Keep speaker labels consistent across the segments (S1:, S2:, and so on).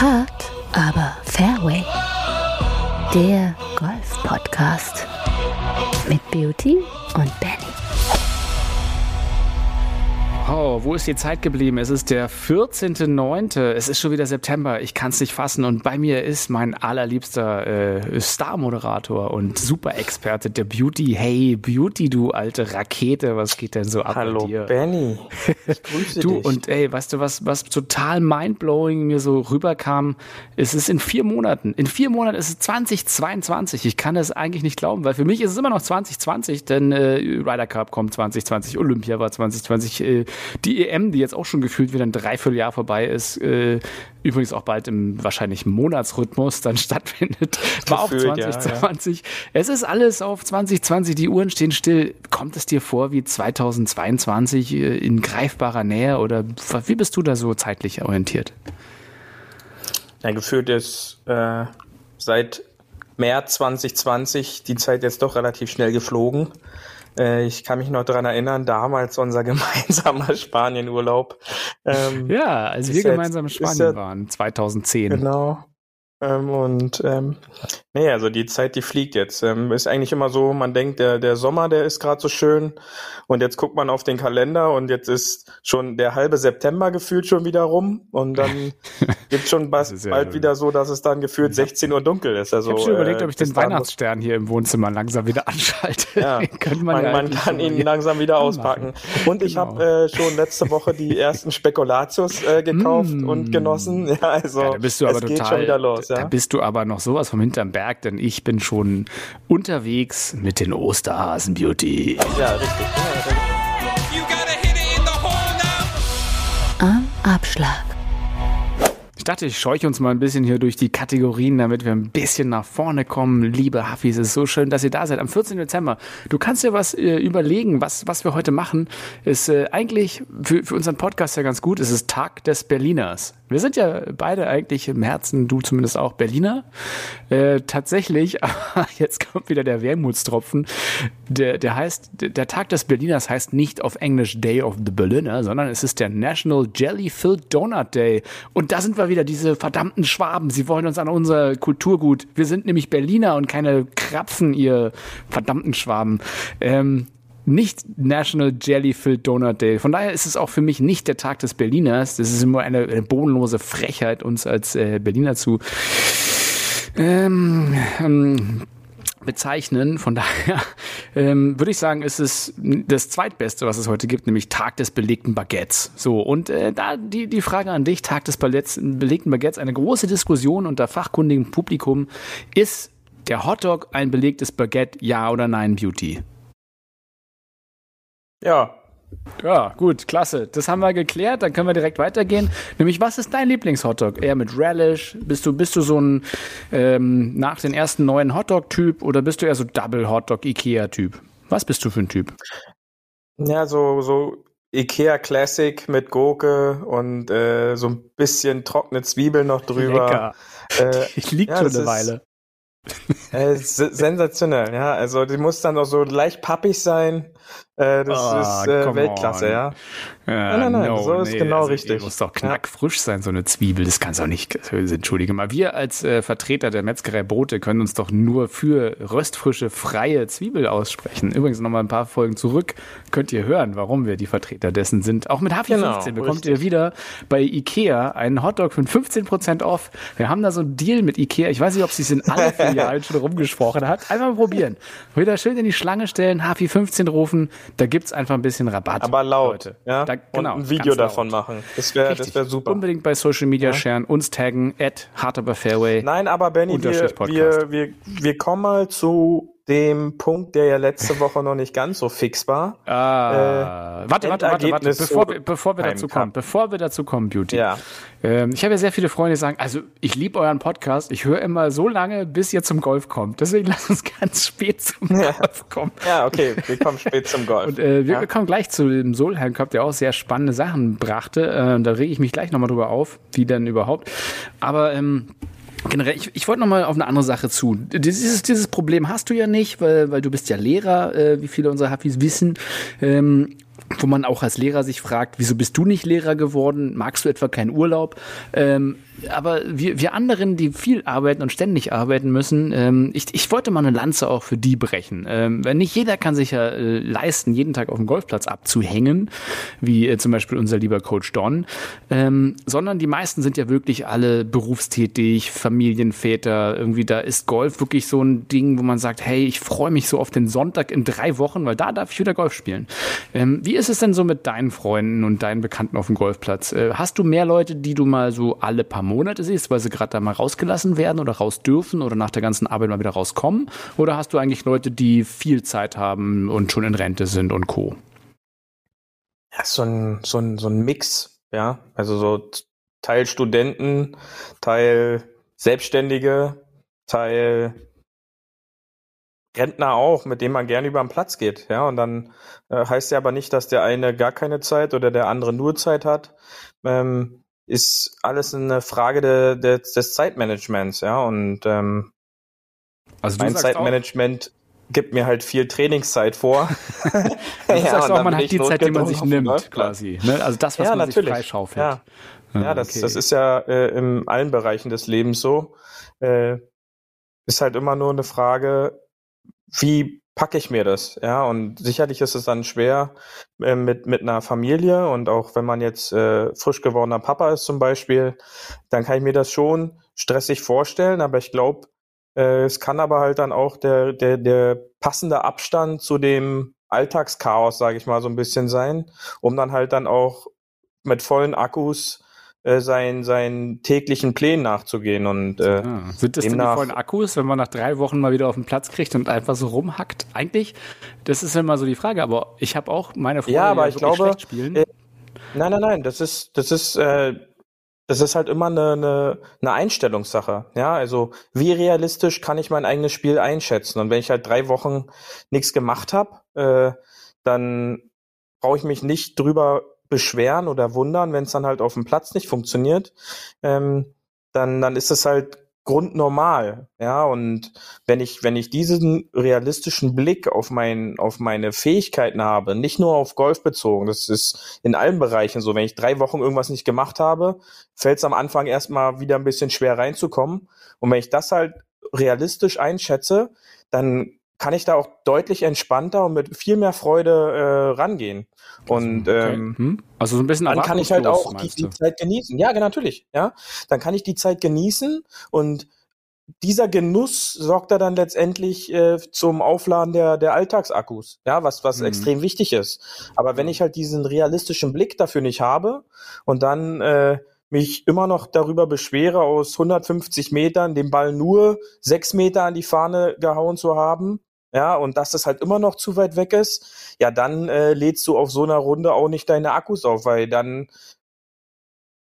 S1: Hart, aber Fairway. Der Golf-Podcast mit Beauty und Benny.
S2: Wo ist die Zeit geblieben? Es ist der 14.09. Es ist schon wieder September. Ich kann es nicht fassen. Und bei mir ist mein allerliebster äh, Star-Moderator und Super-Experte der Beauty. Hey, Beauty, du alte Rakete. Was geht denn so ab
S3: Hallo,
S2: bei dir?
S3: Benny. Ich grüße
S2: Du,
S3: dich.
S2: und ey, weißt du, was, was total mindblowing mir so rüberkam? Es ist in vier Monaten. In vier Monaten ist es 2022. Ich kann das eigentlich nicht glauben, weil für mich ist es immer noch 2020, denn äh, Ryder Cup kommt 2020, Olympia war 2020, äh, die EM, die jetzt auch schon gefühlt wieder ein Dreivierteljahr vorbei ist, äh, übrigens auch bald im wahrscheinlich Monatsrhythmus dann stattfindet, war auch
S3: Gefühlt, ja,
S2: 2020. Es ist alles auf 2020, die Uhren stehen still. Kommt es dir vor wie 2022 äh, in greifbarer Nähe oder wie bist du da so zeitlich orientiert?
S3: Ja, gefühlt ist äh, seit März 2020 die Zeit jetzt doch relativ schnell geflogen. Äh, ich kann mich noch daran erinnern, damals unser gemeinsamer Spanienurlaub. Ähm,
S2: Ja, als wir gemeinsam in
S3: jetzt-
S2: Spanien
S3: ja-
S2: waren, 2010.
S3: Genau. Ähm, und ähm, nee, also die Zeit, die fliegt jetzt. Ähm, ist eigentlich immer so, man denkt, der, der Sommer, der ist gerade so schön. Und jetzt guckt man auf den Kalender und jetzt ist schon der halbe September gefühlt schon wieder rum. Und dann gibt's schon bald,
S2: ja-
S3: bald wieder so, dass es dann gefühlt 16 Uhr dunkel ist. Also,
S2: Ich habe schon überlegt,
S3: äh,
S2: ob ich den Weihnachtsstern hier im Wohnzimmer langsam wieder anschalte.
S3: Ja,
S2: könnte
S3: Man,
S2: ja
S3: man kann ihn langsam wieder auspacken. Und ich
S2: Genau.
S3: habe äh, schon letzte Woche die ersten Spekulatius äh, gekauft
S2: Mm.
S3: und genossen. Ja, also
S2: Ja, da bist du aber
S3: es geht
S2: total,
S3: schon wieder los.
S2: Da
S3: Ja?
S2: bist du aber noch sowas vom hinterm Berg, denn ich bin schon unterwegs mit den Osterhasen Beauty.
S3: ja, richtig. Ja, richtig.
S4: You gotta hit it in the hole now.
S1: Am Abschlag.
S2: Ich dachte, ich scheuche uns mal ein bisschen hier durch die Kategorien, damit wir ein bisschen nach vorne kommen. Liebe Huffis, es ist so schön, dass ihr da seid. Am 14. Dezember. Du kannst dir was äh, überlegen, was, was wir heute machen. Ist äh, eigentlich für, für unseren Podcast ja ganz gut. Es ist Tag des Berliners. Wir sind ja beide eigentlich im Herzen, du zumindest auch Berliner. Äh, tatsächlich, aber jetzt kommt wieder der Wermutstropfen. Der, der heißt, der, der Tag des Berliners heißt nicht auf Englisch Day of the Berliner, sondern es ist der National Jelly Filled Donut Day. Und da sind wir wieder, diese verdammten Schwaben. Sie wollen uns an unser Kulturgut. Wir sind nämlich Berliner und keine Krapfen, ihr verdammten Schwaben. Ähm, nicht National Jelly Filled Donut Day. Von daher ist es auch für mich nicht der Tag des Berliners. Das ist immer eine, eine bodenlose Frechheit, uns als äh, Berliner zu ähm, ähm, bezeichnen. Von daher ähm, würde ich sagen, ist es das zweitbeste, was es heute gibt, nämlich Tag des belegten Baguettes. So, und äh, da die, die Frage an dich, Tag des belegten Baguettes, eine große Diskussion unter fachkundigem Publikum. Ist der Hotdog ein belegtes Baguette, ja oder nein, Beauty?
S3: Ja,
S2: Ja, gut, klasse. Das haben wir geklärt. Dann können wir direkt weitergehen. Nämlich, was ist dein Lieblingshotdog? Eher mit Relish? Bist du, bist du so ein ähm, nach den ersten neuen Hotdog-Typ oder bist du eher so Double Hotdog Ikea-Typ? Was bist du für ein Typ?
S3: ja, so, so Ikea Classic mit Gurke und äh, so ein bisschen trockene Zwiebeln noch drüber. Äh,
S2: Ich lieg
S3: Ja,
S2: schon eine Weile.
S3: Äh, se- sensationell, ja. Also die muss dann auch so leicht pappig sein. Äh, das
S2: Ah,
S3: ist äh, Weltklasse,
S2: on.
S3: ja.
S2: Ja,
S3: nein, nein, so ist genau richtig.
S2: Die muss doch knackfrisch sein, so eine Zwiebel. Das kann es auch nicht. Entschuldige mal. Wir als äh, Vertreter der Metzgerei Brote können uns doch nur für röstfrische, freie Zwiebel aussprechen. Übrigens nochmal ein paar Folgen zurück. Könnt ihr hören, warum wir die Vertreter dessen sind. Auch mit Hafi
S3: Genau,
S2: 15 bekommt
S3: richtig.
S2: ihr wieder bei Ikea einen Hotdog für 15% off. Wir haben da so einen Deal mit Ikea. Ich weiß nicht, ob sie es in alle Filialen schon rumgesprochen hat. Einfach mal probieren. Wieder schön in die Schlange stellen, Hafi 15 rufen. Da gibt's einfach ein bisschen Rabatt.
S3: Aber laut,
S2: Leute.
S3: ja.
S2: Da, genau,
S3: und ein Video
S2: ganz laut.
S3: davon machen. Das wäre wär super.
S2: Unbedingt bei Social Media sharen, uns taggen, at Fairway.
S3: Nein, aber Benny, wir, wir, wir, wir kommen mal zu dem Punkt, der ja letzte Woche noch nicht ganz so fix war.
S2: Ah,
S3: Äh,
S2: warte, warte, warte, warte, bevor, wir, bevor wir dazu kommen, bevor wir dazu kommen, Beauty.
S3: Ja.
S2: Ähm, ich habe ja sehr viele Freunde, die sagen, also ich liebe euren Podcast, ich höre immer so lange, bis ihr zum Golf kommt. Deswegen lasst uns ganz spät zum Golf kommen.
S3: Ja, okay, wir kommen spät zum Golf.
S2: Und äh, wir
S3: ja.
S2: kommen gleich zu dem Solheim Cup, der auch sehr spannende Sachen brachte. Äh, da rege ich mich gleich nochmal drüber auf, wie denn überhaupt. Aber ähm, generell, ich, ich wollte nochmal auf eine andere Sache zu. Dieses, dieses Problem hast du ja nicht, weil, weil du bist ja Lehrer, äh, wie viele unserer Hafis wissen. Ähm, wo man auch als Lehrer sich fragt, wieso bist du nicht Lehrer geworden? Magst du etwa keinen Urlaub? Ähm, aber wir, wir anderen, die viel arbeiten und ständig arbeiten müssen, ähm, ich, ich wollte mal eine Lanze auch für die brechen. Ähm, weil nicht jeder kann sich ja äh, leisten, jeden Tag auf dem Golfplatz abzuhängen, wie äh, zum Beispiel unser lieber Coach Don, ähm, sondern die meisten sind ja wirklich alle berufstätig, Familienväter, irgendwie da ist Golf wirklich so ein Ding, wo man sagt, hey, ich freue mich so auf den Sonntag in drei Wochen, weil da darf ich wieder Golf spielen. Ähm, wie ist es denn so mit deinen Freunden und deinen Bekannten auf dem Golfplatz? Äh, hast du mehr Leute, die du mal so alle paar Monate siehst, weil sie gerade da mal rausgelassen werden oder raus dürfen oder nach der ganzen Arbeit mal wieder rauskommen? Oder hast du eigentlich Leute, die viel Zeit haben und schon in Rente sind und Co.?
S3: Ja, so ein, so ein, so ein Mix, ja. Also so Teil Studenten, Teil Selbstständige, Teil Rentner auch, mit dem man gerne über den Platz geht, ja. Und dann äh, heißt ja aber nicht, dass der eine gar keine Zeit oder der andere nur Zeit hat. Ähm, ist alles eine Frage de, de, des Zeitmanagements, ja. Und ähm,
S2: Also
S3: mein Zeitmanagement gibt mir halt viel Trainingszeit vor.
S2: du
S3: Ja,
S2: sagst auch man hat die Zeit, die man sich nimmt, quasi. Ne? Also das, was
S3: Ja,
S2: man sich
S3: natürlich.
S2: freischaufelt.
S3: Ja. Ja, das,
S2: okay.
S3: das ist ja äh, in allen Bereichen des Lebens so. Äh, ist halt immer nur eine Frage, wie packe ich mir das? Ja, und sicherlich ist es dann schwer äh, mit, mit einer Familie und auch wenn man jetzt äh, frisch gewordener Papa ist zum Beispiel, dann kann ich mir das schon stressig vorstellen, aber ich glaube, äh, es kann aber halt dann auch der, der, der passende Abstand zu dem Alltagschaos, sage ich mal, so ein bisschen sein, um dann halt dann auch mit vollen Akkus äh, seinen, seinen täglichen Plänen nachzugehen und äh,
S2: Ah, sind das denn die
S3: demnach-
S2: vollen Akkus, wenn man nach drei Wochen mal wieder auf den Platz kriegt und einfach so rumhackt? Eigentlich, das ist immer so die Frage, aber ich habe auch meine Freunde,
S3: Ja, aber
S2: die
S3: ich glaube,
S2: schlecht spielen.
S3: äh, Nein, nein, nein, das ist, das ist, äh, das ist halt immer eine, eine, eine Einstellungssache. Ja, also wie realistisch kann ich mein eigenes Spiel einschätzen? Und wenn ich halt drei Wochen nichts gemacht habe, äh, dann brauche ich mich nicht drüber beschweren oder wundern, wenn es dann halt auf dem Platz nicht funktioniert. Ähm, dann, dann ist es halt grundnormal, ja. Und wenn ich, wenn ich diesen realistischen Blick auf mein, auf meine Fähigkeiten habe, nicht nur auf Golf bezogen, das ist in allen Bereichen so. Wenn ich drei Wochen irgendwas nicht gemacht habe, fällt es am Anfang erstmal wieder ein bisschen schwer reinzukommen. Und wenn ich das halt realistisch einschätze, dann kann ich da auch deutlich entspannter und mit viel mehr Freude äh, rangehen. Und
S2: Okay.
S3: ähm,
S2: Hm? Also so ein bisschen
S3: dann kann ich halt auch die, die? Zeit genießen. Ja, genau, natürlich. Ja, dann kann ich die Zeit genießen und dieser Genuss sorgt da dann letztendlich äh, zum Aufladen der, der Alltagsakkus, ja, was, was
S2: Mhm.
S3: extrem wichtig ist. Aber wenn ich halt diesen realistischen Blick dafür nicht habe und dann äh, mich immer noch darüber beschwere, aus 150 Metern den Ball nur sechs Meter an die Fahne gehauen zu haben, ja, und dass das halt immer noch zu weit weg ist, ja, dann äh, lädst du auf so einer Runde auch nicht deine Akkus auf, weil dann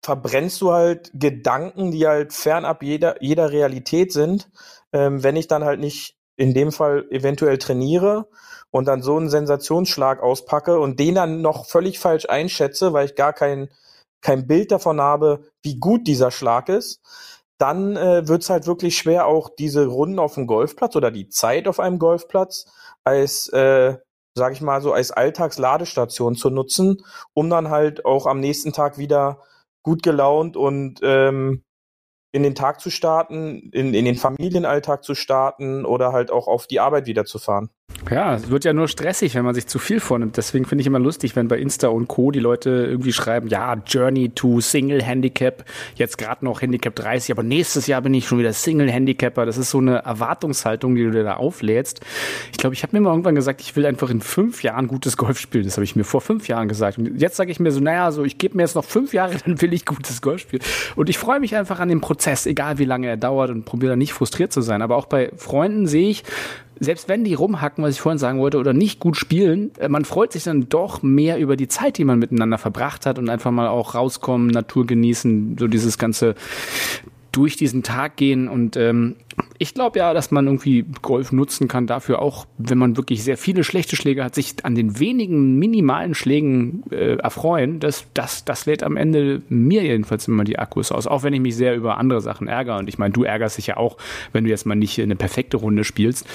S3: verbrennst du halt Gedanken, die halt fernab jeder, jeder Realität sind, ähm, wenn ich dann halt nicht in dem Fall eventuell trainiere und dann so einen Sensationsschlag auspacke und den dann noch völlig falsch einschätze, weil ich gar kein, kein Bild davon habe, wie gut dieser Schlag ist, dann äh, wird's halt wirklich schwer, auch diese Runden auf dem Golfplatz oder die Zeit auf einem Golfplatz als, äh, sag ich mal so, als Alltagsladestation zu nutzen, um dann halt auch am nächsten Tag wieder gut gelaunt und ähm, in den Tag zu starten, in, in den Familienalltag zu starten oder halt auch auf die Arbeit wieder zu fahren.
S2: Ja, es wird ja nur stressig, wenn man sich zu viel vornimmt. Deswegen finde ich immer lustig, wenn bei Insta und Co. die Leute irgendwie schreiben, ja, Journey to Single Handicap, jetzt gerade noch Handicap 30, aber nächstes Jahr bin ich schon wieder Single Handicapper. Das ist so eine Erwartungshaltung, die du dir da auflädst. Ich glaube, ich habe mir mal irgendwann gesagt, ich will einfach in fünf Jahren gutes Golf spielen. Das habe ich mir vor fünf Jahren gesagt. Und jetzt sage ich mir so, naja, so ich gebe mir jetzt noch fünf Jahre, dann will ich gutes Golf spielen. Und ich freue mich einfach an dem Prozess, egal wie lange er dauert und probiere da nicht frustriert zu sein. Aber auch bei Freunden sehe ich, selbst wenn die rumhacken, was ich vorhin sagen wollte, oder nicht gut spielen, äh, man freut sich dann doch mehr über die Zeit, die man miteinander verbracht hat und einfach mal auch rauskommen, Natur genießen, so dieses ganze durch diesen Tag gehen. Und ähm, ich glaube ja, dass man irgendwie Golf nutzen kann dafür auch, wenn man wirklich sehr viele schlechte Schläge hat, sich an den wenigen minimalen Schlägen äh, erfreuen. Das, das, das lädt am Ende mir jedenfalls immer die Akkus aus. Auch wenn ich mich sehr über andere Sachen ärgere. Und ich meine, du ärgerst dich ja auch, wenn du jetzt mal nicht eine perfekte Runde spielst.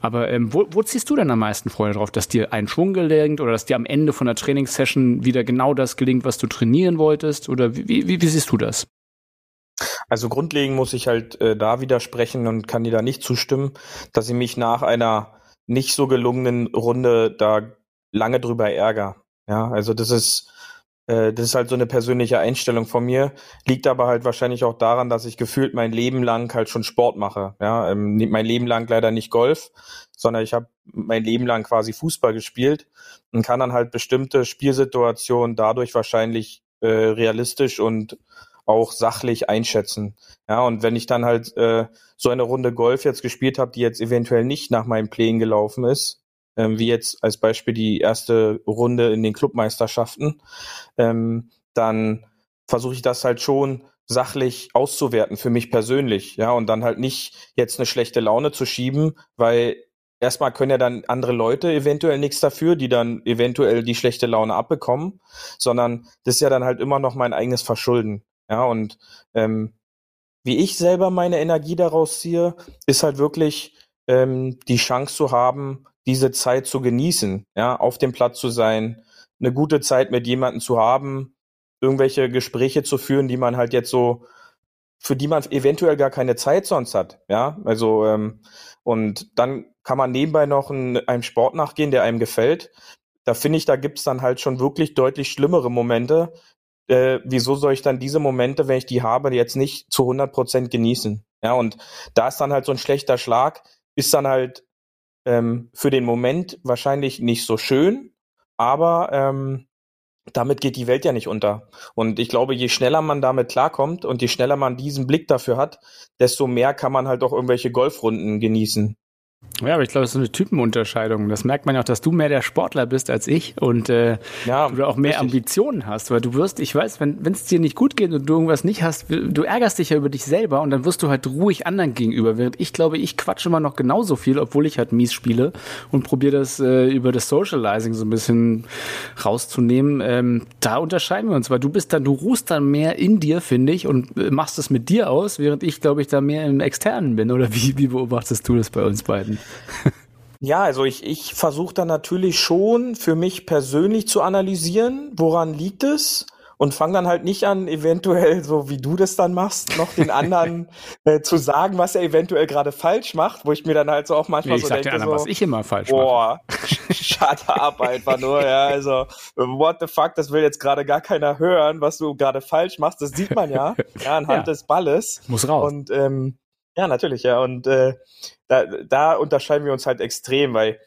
S2: Aber ähm, wo, wo ziehst du denn am meisten Freude drauf? Dass dir ein Schwung gelingt oder dass dir am Ende von der Trainingssession wieder genau das gelingt, was du trainieren wolltest? Oder wie, wie, wie siehst du das?
S3: Also grundlegend muss ich halt äh, da widersprechen und kann dir da nicht zustimmen, dass ich mich nach einer nicht so gelungenen Runde da lange drüber ärgere. Ja, also das ist äh, das ist halt so eine persönliche Einstellung von mir, liegt aber halt wahrscheinlich auch daran, dass ich gefühlt mein Leben lang halt schon Sport mache. Ja, ähm, mein Leben lang leider nicht Golf, sondern ich habe mein Leben lang quasi Fußball gespielt und kann dann halt bestimmte Spielsituationen dadurch wahrscheinlich äh, realistisch und auch sachlich einschätzen. Ja, und wenn ich dann halt äh, so eine Runde Golf jetzt gespielt habe, die jetzt eventuell nicht nach meinem Plänen gelaufen ist, ähm, wie jetzt als Beispiel die erste Runde in den Clubmeisterschaften, ähm, dann versuche ich das halt schon sachlich auszuwerten für mich persönlich, ja, und dann halt nicht jetzt eine schlechte Laune zu schieben, weil erstmal können ja dann andere Leute eventuell nichts dafür, die dann eventuell die schlechte Laune abbekommen, sondern das ist ja dann halt immer noch mein eigenes Verschulden. Ja, und ähm, wie ich selber meine Energie daraus ziehe, ist halt wirklich ähm, die Chance zu haben, diese Zeit zu genießen, ja, auf dem Platz zu sein, eine gute Zeit mit jemandem zu haben, irgendwelche Gespräche zu führen, die man halt jetzt so, für die man eventuell gar keine Zeit sonst hat, ja, also ähm, und dann kann man nebenbei noch ein, einem Sport nachgehen, der einem gefällt. Da finde ich, da gibt's dann halt schon wirklich deutlich schlimmere Momente, äh, wieso soll ich dann diese Momente, wenn ich die habe, jetzt nicht zu 100 Prozent genießen? Ja, und da ist dann halt so ein schlechter Schlag, ist dann halt ähm, für den Moment wahrscheinlich nicht so schön, aber ähm, damit geht die Welt ja nicht unter. Und ich glaube, je schneller man damit klarkommt und je schneller man diesen Blick dafür hat, desto mehr kann man halt auch irgendwelche Golfrunden genießen.
S2: Ja, aber ich glaube, das ist so eine Typenunterscheidung. Das merkt man ja auch, dass du mehr der Sportler bist als ich und äh, ja, du auch mehr richtig. Ambitionen hast. Weil du wirst, ich weiß, wenn es dir nicht gut geht und du irgendwas nicht hast, du ärgerst dich ja über dich selber und dann wirst du halt ruhig anderen gegenüber. Während ich glaube, ich quatsche immer noch genauso viel, obwohl ich halt mies spiele und probiere das äh, über das Socializing so ein bisschen rauszunehmen. Ähm, da unterscheiden wir uns, weil du bist dann, du ruhst dann mehr in dir, finde ich, und äh, machst es mit dir aus, während ich, glaube ich, da mehr im Externen bin. Oder wie, wie beobachtest du das bei uns beiden?
S3: Ja, also ich, ich versuche dann natürlich schon für mich persönlich zu analysieren, woran liegt es und fange dann halt nicht an, eventuell, so wie du das dann machst, noch den anderen äh, zu sagen, was er eventuell gerade falsch macht, wo ich mir dann halt so auch manchmal nee,
S2: ich
S3: so
S2: denke,
S3: anderen,
S2: so, was ich immer falsch
S3: boah, mache. shut up einfach nur, ja, also what the fuck, das will jetzt gerade gar keiner hören, was du gerade falsch machst, das sieht man ja, ja anhand ja. des Balles.
S2: Muss raus.
S3: Und ähm, ja, natürlich, ja. Und äh, da, da unterscheiden wir uns halt extrem, weil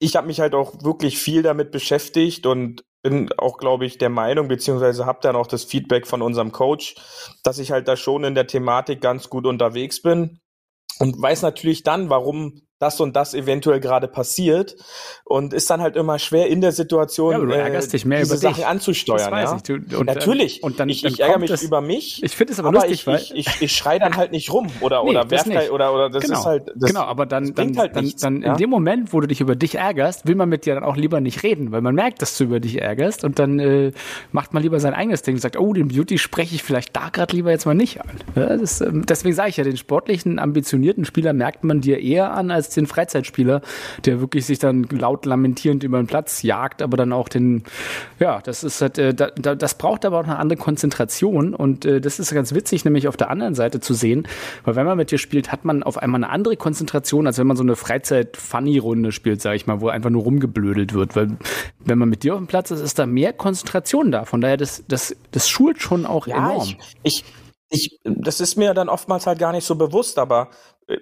S3: ich habe mich halt auch wirklich viel damit beschäftigt und bin auch, glaube ich, der Meinung, beziehungsweise habe dann auch das Feedback von unserem Coach, dass ich halt da schon in der Thematik ganz gut unterwegs bin und weiß natürlich dann, warum das und das eventuell gerade passiert und ist dann halt immer schwer in der Situation, ja,
S2: du ärgerst äh, dich mehr
S3: diese
S2: über
S3: Sachen
S2: dich.
S3: anzusteuern.
S2: Das
S3: weiß
S2: ja?
S3: ich. Du, und, Natürlich. Und dann, ich, ich ärgere mich über mich.
S2: Ich finde es aber,
S3: aber
S2: lustig,
S3: ich,
S2: weil
S3: ich, ich, ich schreie dann halt nicht rum oder nee, oder werf halt, oder oder das
S2: genau.
S3: ist halt das,
S2: genau. Aber dann dann
S3: halt
S2: dann,
S3: nichts,
S2: dann
S3: ja?
S2: in dem Moment, wo du dich über dich ärgerst, will man mit dir dann auch lieber nicht reden, weil man merkt, dass du über dich ärgerst und dann äh, macht man lieber sein eigenes Ding und sagt, oh, den Beauty spreche ich vielleicht da gerade lieber jetzt mal nicht an. Ja, das, ähm, deswegen sage ich ja, den sportlichen, ambitionierten Spieler merkt man dir eher an als den Freizeitspieler, der wirklich sich dann laut lamentierend über den Platz jagt, aber dann auch den, ja, das ist halt, äh, da, das braucht aber auch eine andere Konzentration und äh, das ist ganz witzig, nämlich auf der anderen Seite zu sehen, weil wenn man mit dir spielt, hat man auf einmal eine andere Konzentration, als wenn man so eine Freizeit-Funny-Runde spielt, sage ich mal, wo einfach nur rumgeblödelt wird, weil wenn man mit dir auf dem Platz ist, ist da mehr Konzentration da, von daher, das, das, das schult schon auch
S3: ja,
S2: enorm.
S3: Ich, ich, ich, das ist mir dann oftmals halt gar nicht so bewusst, aber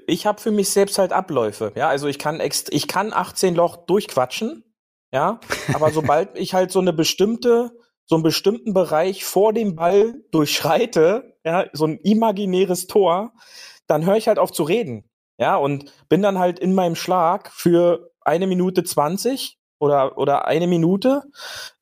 S3: ich habe für mich selbst halt Abläufe. Ja, also ich kann ext ich kann 18 Loch durchquatschen, ja, aber sobald ich halt so eine bestimmte so einen bestimmten Bereich vor dem Ball durchschreite, ja, so ein imaginäres Tor, dann höre ich halt auf zu reden. Ja, und bin dann halt in meinem Schlag für eine Minute 20 oder, oder eine Minute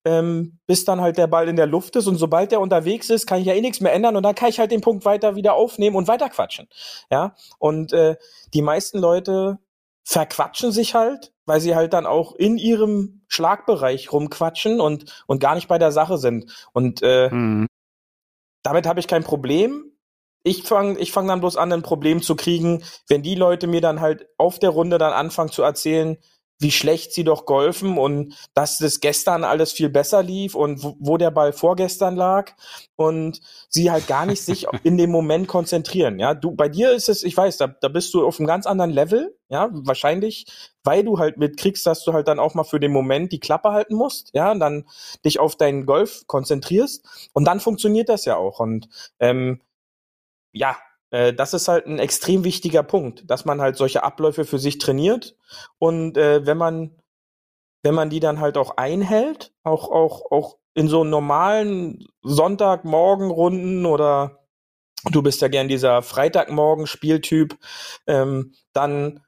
S3: ähm, bis dann halt der Ball in der Luft ist und sobald der unterwegs ist, kann ich ja eh nichts mehr ändern und dann kann ich halt den Punkt weiter wieder aufnehmen und weiter quatschen. Ja, und äh, die meisten Leute verquatschen sich halt, weil sie halt dann auch in ihrem Schlagbereich rumquatschen und und gar nicht bei der Sache sind und äh,
S2: Mhm.
S3: damit habe ich kein Problem. Ich fange ich fang dann bloß an, ein Problem zu kriegen, wenn die Leute mir dann halt auf der Runde dann anfangen zu erzählen, wie schlecht sie doch golfen und dass das gestern alles viel besser lief und wo, wo der Ball vorgestern lag. Und sie halt gar nicht sich in dem Moment konzentrieren. Ja, du, bei dir ist es, ich weiß, da, da bist du auf einem ganz anderen Level, ja, wahrscheinlich, weil du halt mitkriegst, dass du halt dann auch mal für den Moment die Klappe halten musst, ja, und dann dich auf deinen Golf konzentrierst. Und dann funktioniert das ja auch. Und ähm, ja, das ist halt ein extrem wichtiger Punkt, dass man halt solche Abläufe für sich trainiert und äh, wenn man wenn man die dann halt auch einhält, auch auch auch in so normalen Sonntagmorgenrunden oder du bist ja gern dieser Freitagmorgen-Spieltyp, ähm, dann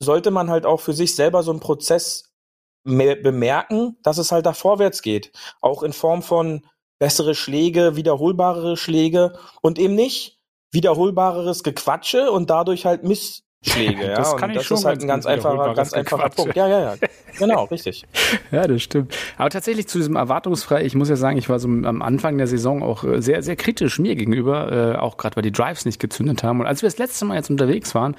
S3: sollte man halt auch für sich selber so einen Prozess me- bemerken, dass es halt da vorwärts geht. Auch in Form von bessere Schläge, wiederholbarere Schläge und eben nicht wiederholbareres Gequatsche und dadurch halt Missschläge. ja.
S2: Das
S3: und
S2: kann ich
S3: das
S2: schon
S3: ist halt
S2: ganz
S3: ein ganz einfacher, ganz einfacher. Punkt. Ja, ja, ja. Genau, richtig.
S2: Ja, das stimmt. Aber tatsächlich zu diesem erwartungsfrei, ich muss ja sagen, ich war so am Anfang der Saison auch äh, sehr, sehr kritisch mir gegenüber, äh, auch gerade weil die Drives nicht gezündet haben. Und als wir das letzte Mal jetzt unterwegs waren,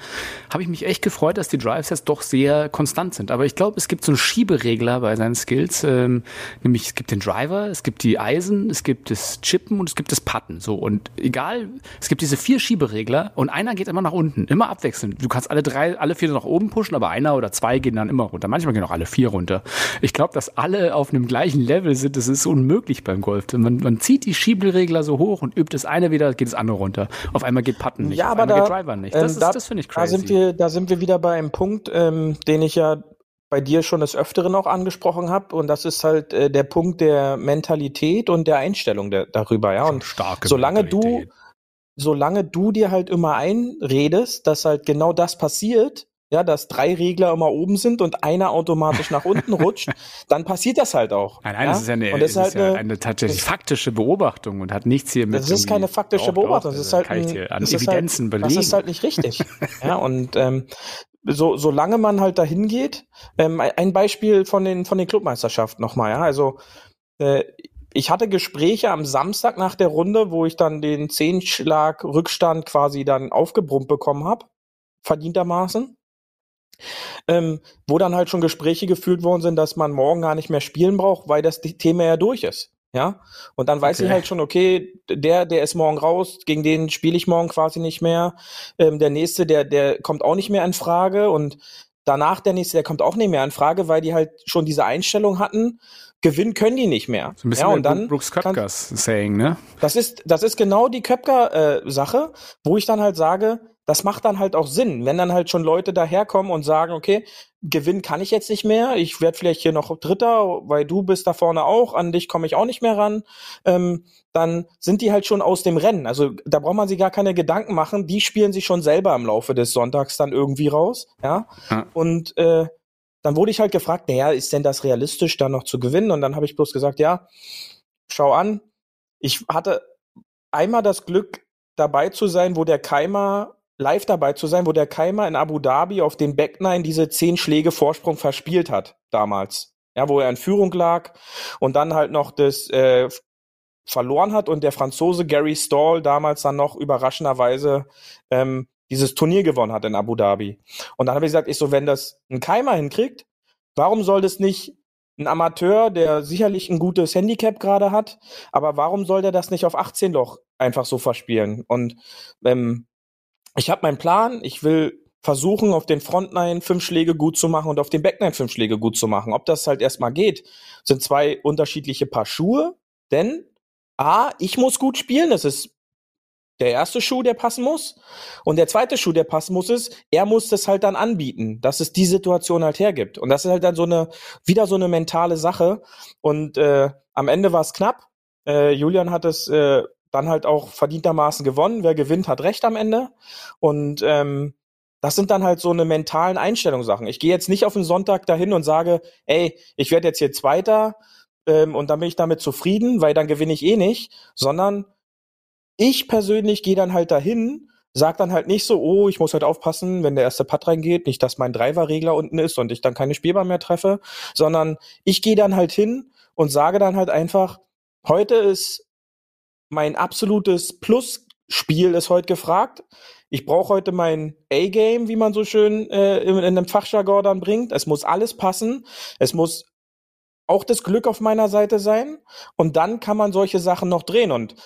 S2: habe ich mich echt gefreut, dass die Drives jetzt doch sehr konstant sind. Aber ich glaube, es gibt so einen Schieberegler bei seinen Skills, ähm, nämlich es gibt den Driver, es gibt die Eisen, es gibt das Chippen und es gibt das Putten. So und egal, es gibt diese vier Schieberegler und einer geht immer nach unten, immer abwechselnd. Du kannst alle drei, alle vier nach oben pushen, aber einer oder zwei gehen dann immer runter. Manchmal gehen auch alle vier runter. Ich glaube, dass alle auf einem gleichen Level sind, das ist unmöglich beim Golf. Man, man zieht die Schieberegler so hoch und übt das eine wieder, geht das andere runter. Auf einmal geht Putten nicht,
S3: Ja,
S2: auf
S3: aber
S2: einmal
S3: da,
S2: geht Driver nicht.
S3: ähm,
S2: Das, ist,
S3: da,
S2: das finde ich
S3: Da
S2: crazy.
S3: sind wir, da sind wir wieder bei einem Punkt, ähm, den ich ja bei dir schon des Öfteren auch angesprochen habe. Und das ist halt äh, der Punkt der Mentalität und der Einstellung der, darüber. Ja, und
S2: starke
S3: solange du,
S2: Mentalität.
S3: Solange du dir halt immer einredest, dass halt genau das passiert, ja, dass drei Regler immer oben sind und einer automatisch nach unten rutscht, dann passiert das halt auch.
S2: Nein, nein,
S3: ja?
S2: das ist ja eine,
S3: und das ist halt
S2: ja eine tatsächlich faktische Beobachtung und hat nichts hier mit.
S3: das ist keine faktische Beobachtung, das ist halt
S2: kann ich dir an
S3: das ist
S2: Evidenzen
S3: halt,
S2: belegen.
S3: Das ist halt nicht richtig. ja, und ähm, so, solange man halt dahin geht, ähm, ein Beispiel von den, von den Clubmeisterschaften nochmal, ja, also äh, ich hatte Gespräche am Samstag nach der Runde, wo ich dann den Zehnschlag Rückstand quasi dann aufgebrummt bekommen habe, verdientermaßen. Ähm, wo dann halt schon Gespräche geführt worden sind, dass man morgen gar nicht mehr spielen braucht, weil das Thema ja durch ist. Ja, und dann weiß
S2: Okay.
S3: ich halt schon, okay, der, der ist morgen raus, gegen den spiele ich morgen quasi nicht mehr. Ähm, der nächste, der, der kommt auch nicht mehr in Frage und danach der nächste, der kommt auch nicht mehr in Frage, weil die halt schon diese Einstellung hatten. Gewinnen können die nicht mehr.
S2: So ein bisschen
S3: ja, und dann
S2: Brooks
S3: kann-
S2: Köpkers Saying, ne?
S3: das ist, das ist genau die Köpker-Sache, wo ich dann halt sage, das macht dann halt auch Sinn, wenn dann halt schon Leute daherkommen und sagen, okay, gewinnen kann ich jetzt nicht mehr, ich werde vielleicht hier noch Dritter, weil du bist da vorne auch, an dich komme ich auch nicht mehr ran, ähm, dann sind die halt schon aus dem Rennen. Also da braucht man sich gar keine Gedanken machen, die spielen sich schon selber im Laufe des Sonntags dann irgendwie raus, ja.
S2: Ja.
S3: Und äh, dann wurde ich halt gefragt, naja, ist denn das realistisch, da noch zu gewinnen? Und dann habe ich bloß gesagt, ja, schau an, ich hatte einmal das Glück, dabei zu sein, wo der Keimer, live dabei zu sein, wo der Keimer in Abu Dhabi auf den Backnine diese zehn Schläge Vorsprung verspielt hat, damals. Ja, wo er in Führung lag und dann halt noch das äh, verloren hat und der Franzose Gary Stall damals dann noch überraschenderweise ähm, dieses Turnier gewonnen hat in Abu Dhabi. Und dann habe ich gesagt, ich so, wenn das ein Keimer hinkriegt, warum soll das nicht ein Amateur, der sicherlich ein gutes Handicap gerade hat, aber warum soll der das nicht auf 18 Loch einfach so verspielen? Und ähm, ich habe meinen Plan, ich will versuchen, auf den Frontline fünf Schläge gut zu machen und auf den Backline fünf Schläge gut zu machen. Ob das halt erstmal geht, sind zwei unterschiedliche Paar Schuhe, denn A, ich muss gut spielen, das ist der erste Schuh, der passen muss. Und der zweite Schuh, der passen muss, ist, er muss das halt dann anbieten, dass es die Situation halt hergibt. Und das ist halt dann so eine, wieder so eine mentale Sache. Und äh, am Ende war es knapp. Äh, Julian hat es äh, dann halt auch verdientermaßen gewonnen. Wer gewinnt, hat recht am Ende. Und ähm, das sind dann halt so eine mentalen Einstellungssachen. Ich gehe jetzt nicht auf den Sonntag dahin und sage, ey, ich werde jetzt hier Zweiter, ähm, und dann bin ich damit zufrieden, weil dann gewinne ich eh nicht, sondern ich persönlich gehe dann halt dahin, sag dann halt nicht so, oh, ich muss halt aufpassen, wenn der erste Putt reingeht, nicht, dass mein Driver-Regler unten ist und ich dann keine Spielbahn mehr treffe, sondern ich gehe dann halt hin und sage dann halt einfach, heute ist mein absolutes Plus-Spiel ist heute gefragt. Ich brauche heute mein A-Game, wie man so schön äh, in, in einem Fachjargon dann bringt. Es muss alles passen. Es muss auch das Glück auf meiner Seite sein. Und dann kann man solche Sachen noch drehen. Und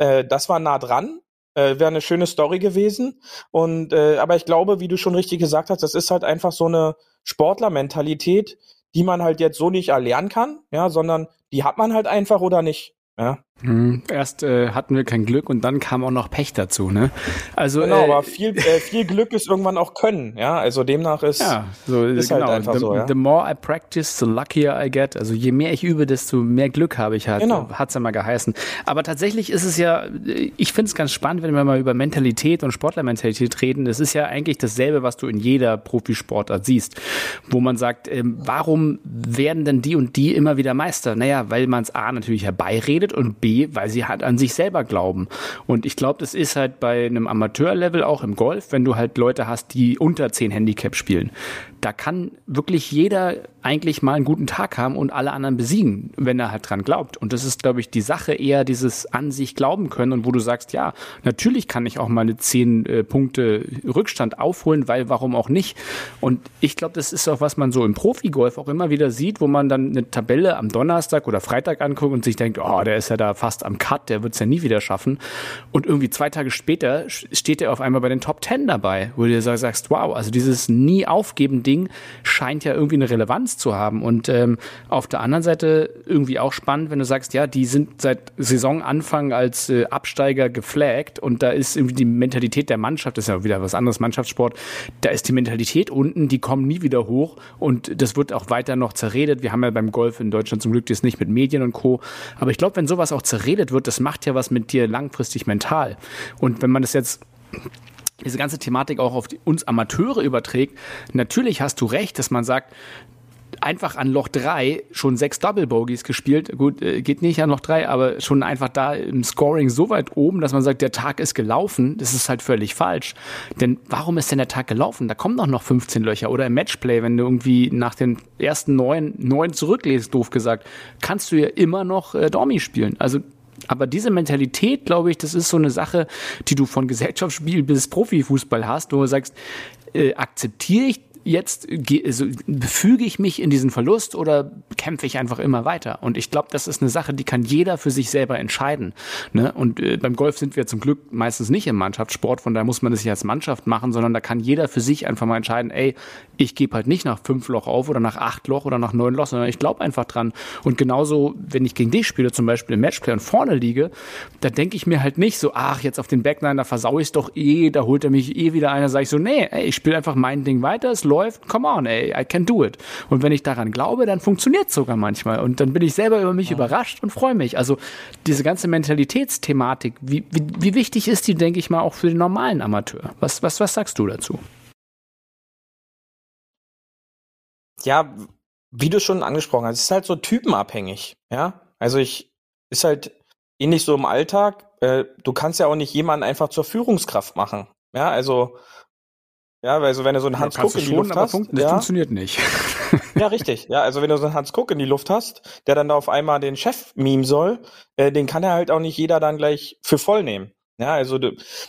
S3: äh, das war nah dran. Äh, Wäre eine schöne Story gewesen. Und äh, aber ich glaube, wie du schon richtig gesagt hast, das ist halt einfach so eine Sportlermentalität, die man halt jetzt so nicht erlernen kann, ja, sondern die hat man halt einfach oder nicht. Ja.
S2: Hm, erst äh, hatten wir kein Glück und dann kam auch noch Pech dazu, ne? Also
S3: Genau,
S2: äh,
S3: aber viel, äh, viel Glück ist irgendwann auch Können, ja. Also demnach ist,
S2: ja, so
S3: ist
S2: genau.
S3: halt einfach
S2: the,
S3: so, ja.
S2: the more I practice, the luckier I get. Also je mehr ich übe, desto mehr Glück habe ich halt.
S3: Genau.
S2: Hat's ja mal geheißen. Aber tatsächlich ist es ja, ich finde es ganz spannend, wenn wir mal über Mentalität und Sportlermentalität reden. Das ist ja eigentlich dasselbe, was du in jeder Profisportart siehst, wo man sagt, ähm, warum werden denn die und die immer wieder Meister? Naja, weil man es A natürlich herbeiredet und B, weil sie halt an sich selber glauben. Und ich glaube, das ist halt bei einem Amateurlevel auch im Golf, wenn du halt Leute hast, die unter 10 Handicap spielen. Da kann wirklich jeder eigentlich mal einen guten Tag haben und alle anderen besiegen, wenn er halt dran glaubt. Und das ist, glaube ich, die Sache eher dieses an sich glauben können und wo du sagst, ja, natürlich kann ich auch mal eine 10 äh, Punkte Rückstand aufholen, weil warum auch nicht? Und ich glaube, das ist auch, was man so im Profigolf auch immer wieder sieht, wo man dann eine Tabelle am Donnerstag oder Freitag anguckt und sich denkt, oh, der ist ja da fast am Cut, der wird es ja nie wieder schaffen. Und irgendwie zwei Tage später steht er auf einmal bei den Top 10 dabei, wo du dir sagst, wow, also dieses nie aufgeben Ding scheint ja irgendwie eine Relevanz zu haben. Und ähm, auf der anderen Seite irgendwie auch spannend, wenn du sagst, ja, die sind seit Saisonanfang als äh, Absteiger geflaggt und da ist irgendwie die Mentalität der Mannschaft, das ist ja wieder was anderes, Mannschaftssport, da ist die Mentalität unten, die kommen nie wieder hoch und das wird auch weiter noch zerredet. Wir haben ja beim Golf in Deutschland zum Glück das nicht mit Medien und Co. Aber ich glaube, wenn sowas auch zerredet wird, das macht ja was mit dir langfristig mental. Und wenn man das jetzt diese ganze Thematik auch auf uns Amateure überträgt, natürlich hast du recht, dass man sagt, einfach an Loch 3 schon sechs Double Bogies gespielt. Gut, äh, geht nicht an Loch 3, aber schon einfach da im Scoring so weit oben, dass man sagt, der Tag ist gelaufen. Das ist halt völlig falsch. Denn warum ist denn der Tag gelaufen? Da kommen doch noch 15 Löcher. Oder im Matchplay, wenn du irgendwie nach den ersten neun, neun zurücklegst, doof gesagt, kannst du ja immer noch äh, Dormi spielen. Also aber diese Mentalität, glaube ich, das ist so eine Sache, die du von Gesellschaftsspiel bis Profifußball hast, wo du sagst, äh, akzeptiere ich jetzt also, befüge ich mich in diesen Verlust oder kämpfe ich einfach immer weiter? Und ich glaube, das ist eine Sache, die kann jeder für sich selber entscheiden. Ne? Und äh, beim Golf sind wir zum Glück meistens nicht im Mannschaftssport, von daher muss man das nicht als Mannschaft machen, sondern da kann jeder für sich einfach mal entscheiden, ey, ich gebe halt nicht nach fünf Loch auf oder nach acht Loch oder nach neun Loch, sondern ich glaube einfach dran. Und genauso, wenn ich gegen dich spiele, zum Beispiel im Matchplay und vorne liege, da denke ich mir halt nicht so, ach, jetzt auf den Backline, da versau ich doch eh, da holt er mich eh wieder einer, sage ich so, nee, ey, ich spiele einfach mein Ding weiter, es läuft, come on, ey, I can do it. Und wenn ich daran glaube, dann funktioniert es sogar manchmal. Und dann bin ich selber über mich ja. überrascht und freue mich. Also diese ganze Mentalitätsthematik, wie, wie, wie wichtig ist die, denke ich mal, auch für den normalen Amateur? Was, was, was sagst du dazu?
S3: Ja, wie du schon angesprochen hast, es ist halt so typenabhängig, ja. Also ich, ist halt ähnlich so im Alltag, äh, du kannst ja auch nicht jemanden einfach zur Führungskraft machen. Ja, also ja, weil so wenn du so einen Hans Kuck in die
S2: schon,
S3: Luft hast,
S2: fun das
S3: ja,
S2: funktioniert nicht.
S3: ja richtig, ja, also wenn du so einen Hans Kuck in die Luft hast, der dann da auf einmal den Chef meme soll, äh, den kann er halt auch nicht jeder dann gleich für voll nehmen. Ja, also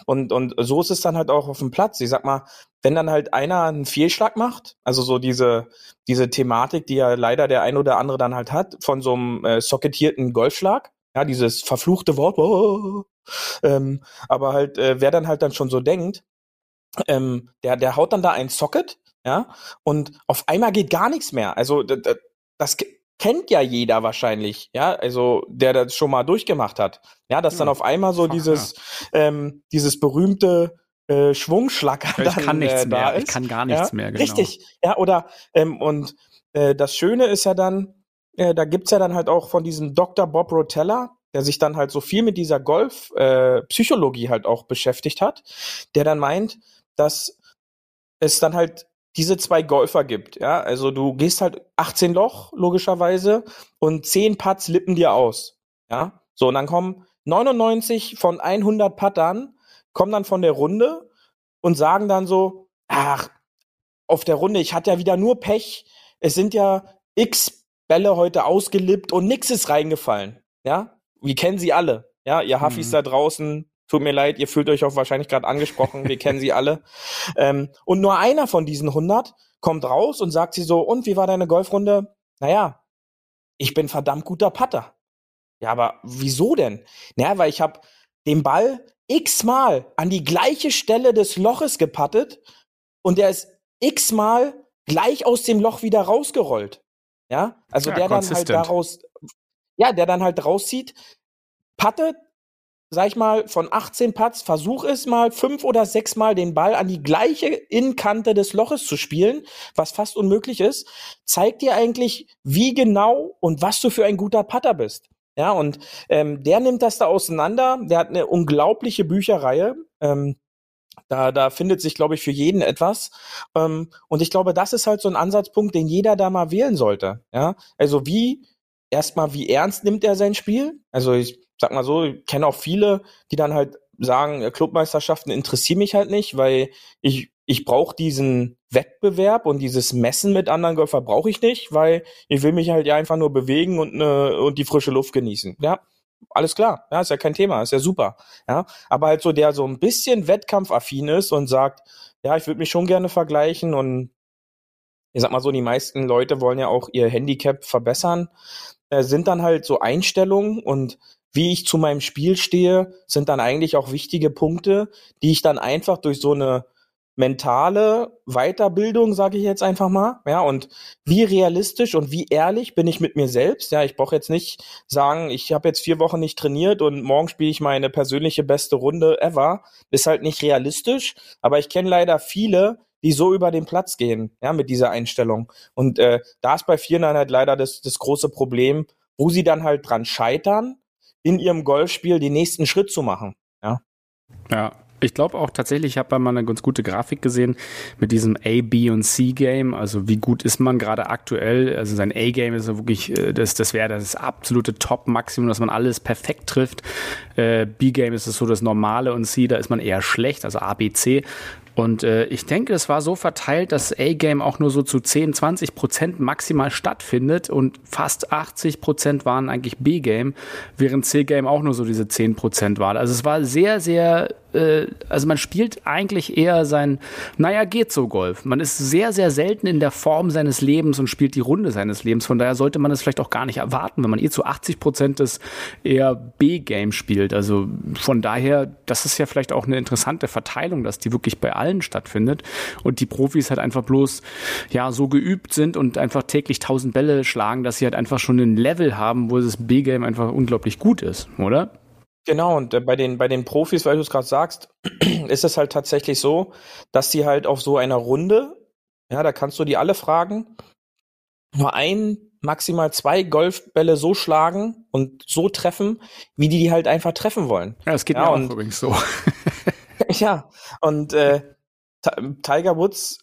S3: und und so ist es dann halt auch auf dem Platz. Ich sag mal, wenn dann halt einer einen Fehlschlag macht, also so diese diese Thematik, die ja leider der ein oder andere dann halt hat, von so einem äh, socketierten Golfschlag, ja, dieses verfluchte Wort, oh, ähm, aber halt, äh, wer dann halt dann schon so denkt, ähm, der, der haut dann da ein Socket, ja, und auf einmal geht gar nichts mehr. Also das kennt ja jeder wahrscheinlich, ja, also der das schon mal durchgemacht hat. Ja, dass dann auf einmal so dieses, ähm, dieses berühmte äh, Schwungschlacker
S2: ich
S3: dann
S2: kann nichts
S3: äh,
S2: mehr,
S3: da ist.
S2: ich kann gar nichts
S3: ja?
S2: mehr, genau.
S3: Richtig, ja, oder ähm, und äh, das Schöne ist ja dann, äh, da gibt's ja dann halt auch von diesem Dr. Bob Rotella, der sich dann halt so viel mit dieser Golf-Psychologie äh, halt auch beschäftigt hat, der dann meint, dass es dann halt diese zwei Golfer gibt. Ja, also du gehst halt 18 Loch, logischerweise, und 10 Putts lippen dir aus. Ja, so, und dann kommen 99 von 100 Puttern, kommen dann von der Runde und sagen dann so, ach, auf der Runde, ich hatte ja wieder nur Pech. Es sind ja x Bälle heute ausgelippt und nix ist reingefallen. Ja, wir kennen sie alle. Ja, ihr Huffis
S2: Mhm.
S3: da draußen, tut mir leid, ihr fühlt euch auch wahrscheinlich gerade angesprochen, wir kennen sie alle. Ähm, und nur einer von diesen 100 kommt raus und sagt sie so, und wie war deine Golfrunde? Naja, ich bin verdammt guter Putter. Ja, aber wieso denn? Naja, weil ich habe den Ball x-mal an die gleiche Stelle des Loches gepattet und der ist x-mal gleich aus dem Loch wieder rausgerollt. Ja, also
S2: Ja,
S3: der dann halt daraus, ja, der dann halt rauszieht, pattet, sag ich mal, von 18 Putts, versuch es mal fünf oder sechs Mal den Ball an die gleiche Innenkante des Loches zu spielen, was fast unmöglich ist, zeigt dir eigentlich, wie genau und was du für ein guter Putter bist. Ja, und ähm, der nimmt das da auseinander. Der hat eine unglaubliche Bücherreihe. Ähm, da, da findet sich, glaube ich, für jeden etwas. Ähm, und ich glaube, das ist halt so ein Ansatzpunkt, den jeder da mal wählen sollte. Ja, also wie erstmal, wie ernst nimmt er sein Spiel? Also ich sag mal so, ich kenne auch viele, die dann halt sagen, äh, Clubmeisterschaften interessieren mich halt nicht, weil ich ich brauche diesen Wettbewerb und dieses Messen mit anderen Golfer brauche ich nicht, weil ich will mich halt ja einfach nur bewegen und ne, und die frische Luft genießen. Ja, alles klar, ja, ist ja kein Thema, ist ja super. Ja, aber halt so der so ein bisschen wettkampfaffin ist und sagt, ja, ich würde mich schon gerne vergleichen und ich sag mal so, die meisten Leute wollen ja auch ihr Handicap verbessern, äh, sind dann halt so Einstellungen und wie ich zu meinem Spiel stehe, sind dann eigentlich auch wichtige Punkte, die ich dann einfach durch so eine mentale Weiterbildung, sage ich jetzt einfach mal, ja, und wie realistisch und wie ehrlich bin ich mit mir selbst, ja, ich brauche jetzt nicht sagen, ich habe jetzt vier Wochen nicht trainiert und morgen spiele ich meine persönliche beste Runde ever, ist halt nicht realistisch, aber ich kenne leider viele, die so über den Platz gehen, ja, mit dieser Einstellung und äh, da ist bei vielen dann halt leider das, das große Problem, wo sie dann halt dran scheitern, in ihrem Golfspiel den nächsten Schritt zu machen, ja.
S2: Ja, ich glaube auch tatsächlich, ich habe mal eine ganz gute Grafik gesehen mit diesem A, B und C Game. Also wie gut ist man gerade aktuell? Also sein A Game ist so wirklich, äh, das, das wäre das absolute Top-Maximum, dass man alles perfekt trifft. Äh, B Game ist es so das Normale und C, da ist man eher schlecht, also A, B, C. Und äh, ich denke, es war so verteilt, dass A-Game auch nur so zu 10, 20 Prozent maximal stattfindet und fast 80 Prozent waren eigentlich B-Game, während C-Game auch nur so diese 10 Prozent war. Also es war sehr, sehr, äh, also man spielt eigentlich eher sein, naja, geht so Golf. Man ist sehr, sehr selten in der Form seines Lebens und spielt die Runde seines Lebens. Von daher sollte man es vielleicht auch gar nicht erwarten, wenn man eh zu 80 Prozent des eher B-Game spielt. Also von daher, das ist ja vielleicht auch eine interessante Verteilung, dass die wirklich bei allen stattfindet und die Profis halt einfach bloß ja so geübt sind und einfach täglich tausend Bälle schlagen, dass sie halt einfach schon ein Level haben, wo das B-Game einfach unglaublich gut ist, oder?
S3: Genau, und äh, bei den, bei den Profis, weil du es gerade sagst, ist es halt tatsächlich so, dass die halt auf so einer Runde, ja, da kannst du die alle fragen, nur ein, maximal zwei Golfbälle so schlagen und so treffen, wie die die halt einfach treffen wollen.
S2: Ja, das geht
S3: Ja,
S2: mir auch
S3: und-
S2: übrigens so.
S3: ja, und äh, Ti- Tiger Woods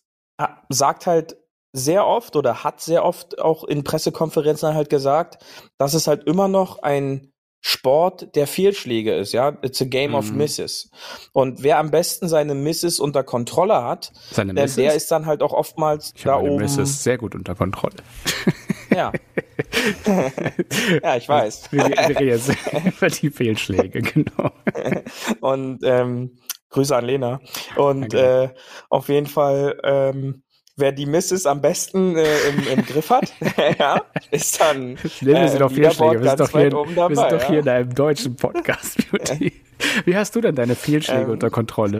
S3: sagt halt sehr oft oder hat sehr oft auch in Pressekonferenzen halt gesagt, dass es halt immer noch ein Sport der Fehlschläge ist, ja. It's a game of
S2: Mhm.
S3: misses. Und wer am besten seine Misses unter Kontrolle hat,
S2: Seine
S3: der, der ist dann halt auch oftmals
S2: ich
S3: da
S2: meine
S3: oben.
S2: Misses sehr gut unter Kontrolle.
S3: Ja. ja, ich weiß.
S2: Wir, wir reden jetzt über die Fehlschläge, genau.
S3: Und ähm, Grüße an Lena. Und
S2: Danke.
S3: äh, auf jeden Fall, ähm, wer die Misses am besten äh, im, im Griff hat, ja, ist dann
S2: Nennen wir
S3: äh,
S2: sie
S3: im
S2: doch Fehlschläge. Wir sind doch hier,
S3: oben
S2: wir sind
S3: dabei,
S2: doch hier
S3: ja.
S2: in einem deutschen Podcast. Beauty. Wie hast du denn deine Fehlschläge
S3: Ähm,
S2: unter Kontrolle?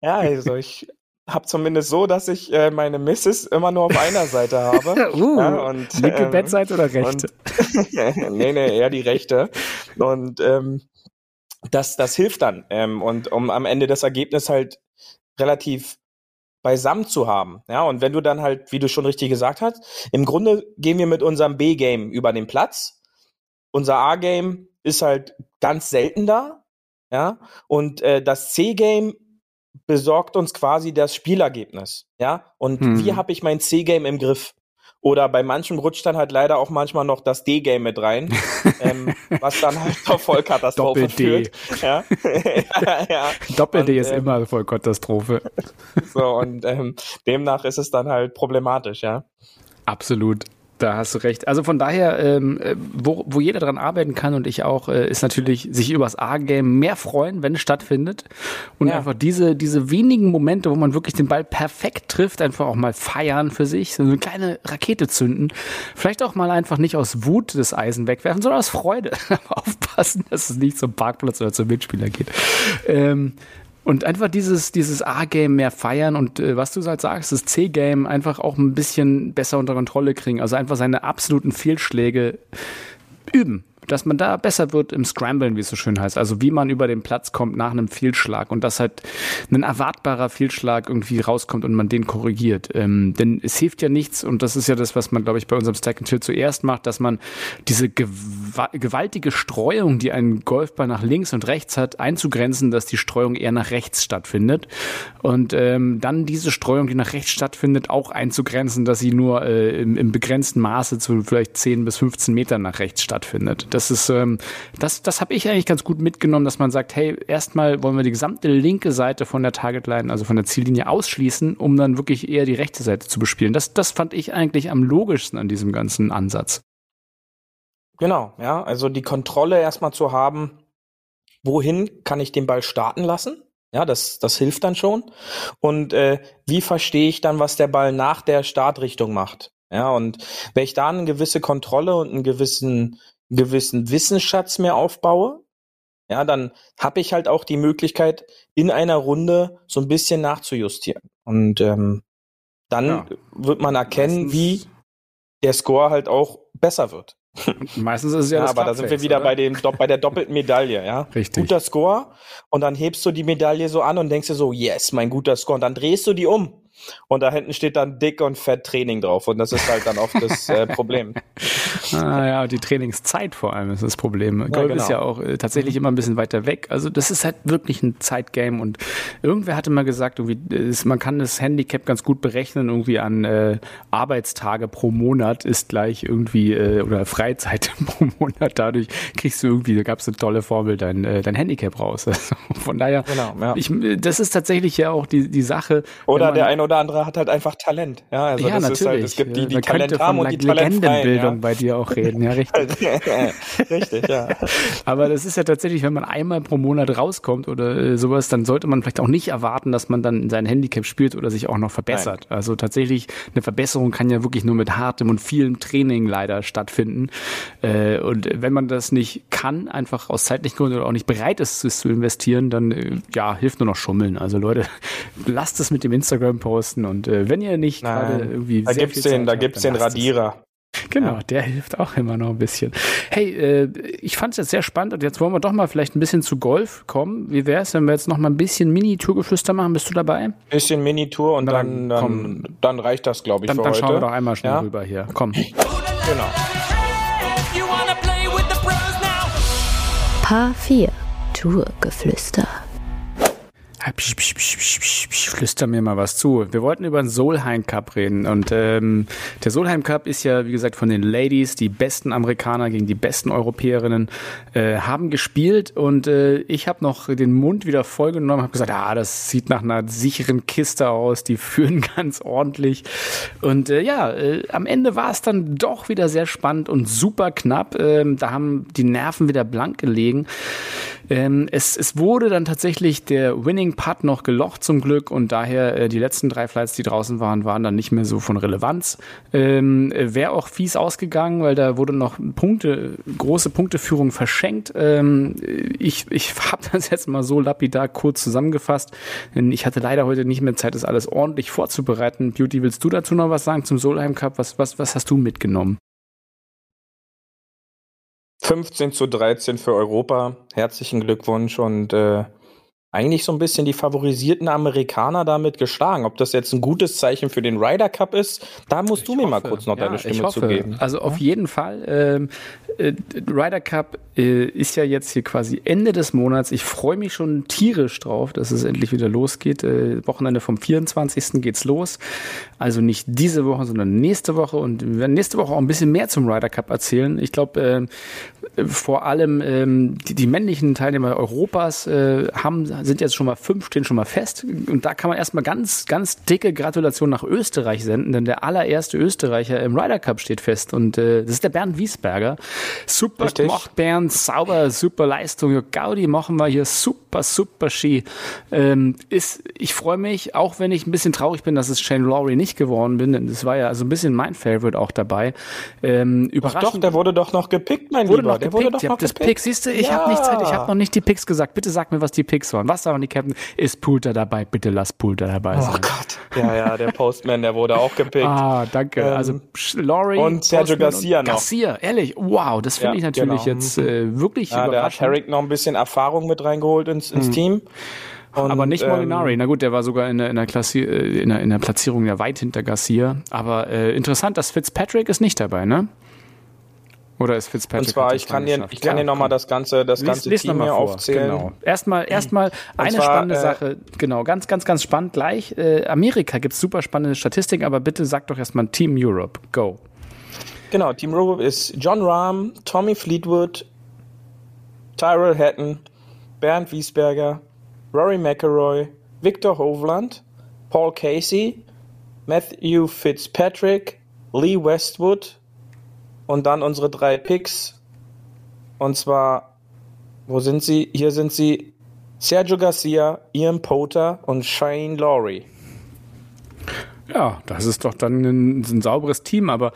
S3: Ja, also ich habe zumindest so, dass ich äh, meine Misses immer nur auf einer Seite habe.
S2: Uh,
S3: ja, und,
S2: linke
S3: ähm,
S2: Bettseite oder rechte?
S3: nee, nee, eher die rechte. Und ähm, das, das hilft dann. Ähm, und um am Ende das Ergebnis halt relativ beisammen zu haben. Ja, und wenn du dann halt, wie du schon richtig gesagt hast, im Grunde gehen wir mit unserem B-Game über den Platz. Unser A-Game ist halt ganz selten da. Ja, und äh, das C-Game besorgt uns quasi das Spielergebnis. Ja, und
S2: Hm.
S3: wie habe ich mein C-Game im Griff? Oder bei manchem rutscht dann halt leider auch manchmal noch das D-Game mit rein, ähm, was dann halt zur Vollkatastrophe
S2: Doppel-D.
S3: führt. Ja, ja, ja.
S2: Doppel-D ist
S3: ähm,
S2: immer voll Katastrophe.
S3: So, und ähm, demnach ist es dann halt problematisch, ja.
S2: Absolut. Da hast du recht. Also von daher, ähm, äh, wo, wo jeder dran arbeiten kann und ich auch, äh, ist natürlich sich übers A-Game mehr freuen, wenn es stattfindet. Und
S3: Ja.
S2: einfach diese, diese wenigen Momente, wo man wirklich den Ball perfekt trifft, einfach auch mal feiern für sich, so eine kleine Rakete zünden. Vielleicht auch mal einfach nicht aus Wut das Eisen wegwerfen, sondern aus Freude. Aufpassen, dass es nicht zum Parkplatz oder zum Mitspieler geht. Ähm, und einfach dieses, dieses A-Game mehr feiern und äh, was du halt sagst, das C-Game einfach auch ein bisschen besser unter Kontrolle kriegen. Also einfach seine absoluten Fehlschläge üben. Dass man da besser wird im Scramblen, wie es so schön heißt. Also wie man über den Platz kommt nach einem Fehlschlag und dass halt ein erwartbarer Fehlschlag irgendwie rauskommt und man den korrigiert. Ähm, denn es hilft ja nichts und das ist ja das, was man, glaube ich, bei unserem Stack and Chill zuerst macht, dass man diese gewa gewaltige Streuung, die ein Golfball nach links und rechts hat, einzugrenzen, dass die Streuung eher nach rechts stattfindet. Und ähm, dann diese Streuung, die nach rechts stattfindet, auch einzugrenzen, dass sie nur äh, im, im begrenzten Maße zu vielleicht 10 bis 15 Metern nach rechts stattfindet. Das ist, ähm, das, das habe ich eigentlich ganz gut mitgenommen, dass man sagt, hey, erstmal wollen wir die gesamte linke Seite von der Targetline, also von der Ziellinie ausschließen, um dann wirklich eher die rechte Seite zu bespielen. Das, das fand ich eigentlich am logischsten an diesem ganzen Ansatz.
S3: Genau, ja. Also die Kontrolle erstmal zu haben, wohin kann ich den Ball starten lassen? Ja, das, das hilft dann schon. Und äh, wie verstehe ich dann, was der Ball nach der Startrichtung macht? Ja, und wenn ich da eine gewisse Kontrolle und einen gewissen, gewissen Wissensschatz mehr aufbaue, ja, dann habe ich halt auch die Möglichkeit, in einer Runde so ein bisschen nachzujustieren. Und ähm, dann
S2: Ja.
S3: wird man erkennen,
S2: Meistens-
S3: wie der Score halt auch besser wird.
S2: Meistens ist es ja,
S3: Ja,
S2: das
S3: aber da sind wir wieder
S2: oder?
S3: bei, dem, bei der doppelten Medaille, ja.
S2: Richtig.
S3: Guter Score und dann hebst du die Medaille so an und denkst dir so, yes, mein guter Score. Und dann drehst du die um und da hinten steht dann dick und fett Training drauf und das ist halt dann oft das äh, Problem.
S2: Ah, ja, die Trainingszeit vor allem ist das Problem. Golf
S3: genau.
S2: ist ja auch äh, tatsächlich immer ein bisschen weiter weg. Also das ist halt wirklich ein Zeitgame und irgendwer hatte mal gesagt, ist, man kann das Handicap ganz gut berechnen, irgendwie an äh, Arbeitstage pro Monat ist gleich irgendwie äh, oder Freizeit pro Monat. Dadurch kriegst du irgendwie, da gab es eine tolle Formel, dein, äh, dein Handicap raus. Also von daher,
S3: Genau, ja.
S2: ich, das ist tatsächlich ja auch die, die Sache.
S3: Oder der ein oder andere hat halt einfach Talent. Ja, also
S2: ja,
S3: das
S2: natürlich.
S3: halt, es gibt die, die
S2: Man
S3: Talent haben und die.
S2: Legendenbildung
S3: Ja.
S2: bei dir auch reden, ja, richtig.
S3: Richtig, ja.
S2: Aber das ist ja tatsächlich, wenn man einmal pro Monat rauskommt oder äh, sowas, dann sollte man vielleicht auch nicht erwarten, dass man dann sein Handicap spielt oder sich auch noch verbessert. Also tatsächlich, eine Verbesserung kann ja wirklich nur mit hartem und vielem Training leider stattfinden. Äh, und wenn man das nicht kann, einfach aus zeitlichen Gründen oder auch nicht bereit ist, es zu investieren, dann äh, ja, hilft nur noch Schummeln. Also Leute, lasst es mit dem Instagram posten und äh, wenn ihr nicht gerade irgendwie
S3: da gibt's den, da
S2: habt,
S3: gibt's
S2: dann
S3: den. Radierer.
S2: Genau, der hilft auch immer noch ein bisschen. Hey, äh, ich fand es jetzt sehr spannend und jetzt wollen wir doch mal vielleicht ein bisschen zu Golf kommen. Wie wäre es, wenn wir jetzt noch mal ein bisschen Mini-Tourgeflüster machen? Bist du dabei?
S3: Bisschen Minitour und dann,
S2: dann
S3: dann, dann reicht das, glaube ich,
S2: Dann,
S3: für
S2: dann
S3: heute.
S2: schauen wir doch einmal schnell
S3: ja?
S2: rüber hier. Komm.
S3: Genau.
S1: Paar 4 Tourgeflüster.
S2: Psch, psch, psch, psch, psch, psch, Flüster mir mal was zu. Wir wollten über den Solheim Cup reden und ähm, der Solheim Cup ist ja, wie gesagt, von den Ladies, die besten Amerikaner gegen die besten Europäerinnen äh, haben gespielt und äh, ich habe noch den Mund wieder vollgenommen, habe gesagt, ah, das sieht nach einer sicheren Kiste aus, die führen ganz ordentlich und äh, ja, äh, am Ende war es dann doch wieder sehr spannend und super knapp. Ähm, da haben die Nerven wieder blank gelegen. Ähm, es, es wurde dann tatsächlich der Winning Putt noch gelocht zum Glück und daher äh, die letzten drei Flights, die draußen waren, waren dann nicht mehr so von Relevanz. Ähm, Wäre auch fies ausgegangen, weil da wurde noch Punkte, große Punkteführung verschenkt. Ähm, ich ich habe das jetzt mal so lapidar kurz zusammengefasst, denn ich hatte leider heute nicht mehr Zeit, das alles ordentlich vorzubereiten. Beauty, willst du dazu noch was sagen zum Solheim Cup? Was, was, was hast du mitgenommen?
S3: 15 zu 13 für Europa. Herzlichen Glückwunsch und äh, eigentlich so ein bisschen die favorisierten Amerikaner damit geschlagen. Ob das jetzt ein gutes Zeichen für den Ryder Cup ist, da musst du mir mal kurz noch deine
S2: ich
S3: Stimme
S2: hoffe.
S3: zu geben.
S2: Also auf jeden Fall. Ähm, äh, Ryder Cup äh, ist ja jetzt hier quasi Ende des Monats. Ich freue mich schon tierisch drauf, dass es endlich wieder losgeht. Äh, Wochenende vom 24. geht's los. Also nicht diese Woche, sondern nächste Woche. Und wir werden nächste Woche auch ein bisschen mehr zum Ryder Cup erzählen. Ich glaube, äh, vor allem ähm, die, die männlichen Teilnehmer Europas äh, haben, sind jetzt schon mal fünf, stehen schon mal fest. Und da kann man erstmal ganz, ganz dicke Gratulation nach Österreich senden, denn der allererste Österreicher im Ryder Cup steht fest. Und äh, das ist der Bernd Wiesberger. Super
S3: Richtig.
S2: gemacht, Bernd, sauber, super Leistung. Ja, Gaudi machen wir hier super, super Ski. Ähm, ist, ich freue mich, auch wenn ich ein bisschen traurig bin, dass es Shane Lowry nicht geworden bin, denn das war ja also ein bisschen mein Favorite auch dabei. Ähm,
S3: Ach
S2: überraschend.
S3: doch, der wurde doch noch gepickt, mein
S2: Wurde
S3: Lieber.
S2: noch
S3: der
S2: gepickt.
S3: wurde doch noch
S2: das
S3: gepickt.
S2: Pick, siehst du, ich
S3: ja.
S2: habe nicht Zeit, ich habe noch nicht die Picks gesagt. Bitte sag mir, was die Picks waren. Was sagen die Captain? Ist Poulter dabei? Bitte lass Poulter dabei
S3: Oh
S2: sein.
S3: Gott. Ja, ja, der Postman, der wurde auch gepickt.
S2: Ah, danke.
S3: Ähm,
S2: also Laurie
S3: und Sergio
S2: Postman
S3: Garcia
S2: und
S3: noch.
S2: Garcia, ehrlich. Wow, das finde
S3: Ja,
S2: ich natürlich
S3: genau.
S2: jetzt äh, wirklich
S3: ja, der hat. Herrick noch ein bisschen Erfahrung mit reingeholt ins, ins Team. Und,
S2: aber nicht Molinari.
S3: Ähm,
S2: Na gut, der war sogar in der, in der, Klassi äh, in der, in der Platzierung ja weit hinter Garcia. Aber äh, interessant, dass Fitzpatrick ist nicht dabei, ne? Oder ist Fitzpatrick?
S3: und zwar, ich kann dir, ich kann dir nochmal das ganze, das ganze
S2: Lies, lies noch
S3: Team hier aufzählen.
S2: Genau. Erstmal, erstmal eine
S3: zwar,
S2: spannende
S3: äh,
S2: Sache. Genau, ganz, ganz, ganz spannend gleich. Äh, Amerika gibt's super spannende Statistiken, aber bitte sag doch erstmal Team Europe. Go.
S3: Genau, Team Robo ist John Rahm, Tommy Fleetwood, Tyrell Hatton, Bernd Wiesberger, Rory McIlroy, Victor Hovland, Paul Casey, Matthew Fitzpatrick, Lee Westwood und dann unsere drei Picks. Und zwar, wo sind sie? Hier sind sie Sergio Garcia, Ian Potter und Shane Lowry.
S2: Ja, das ist doch dann ein, ein sauberes Team. Aber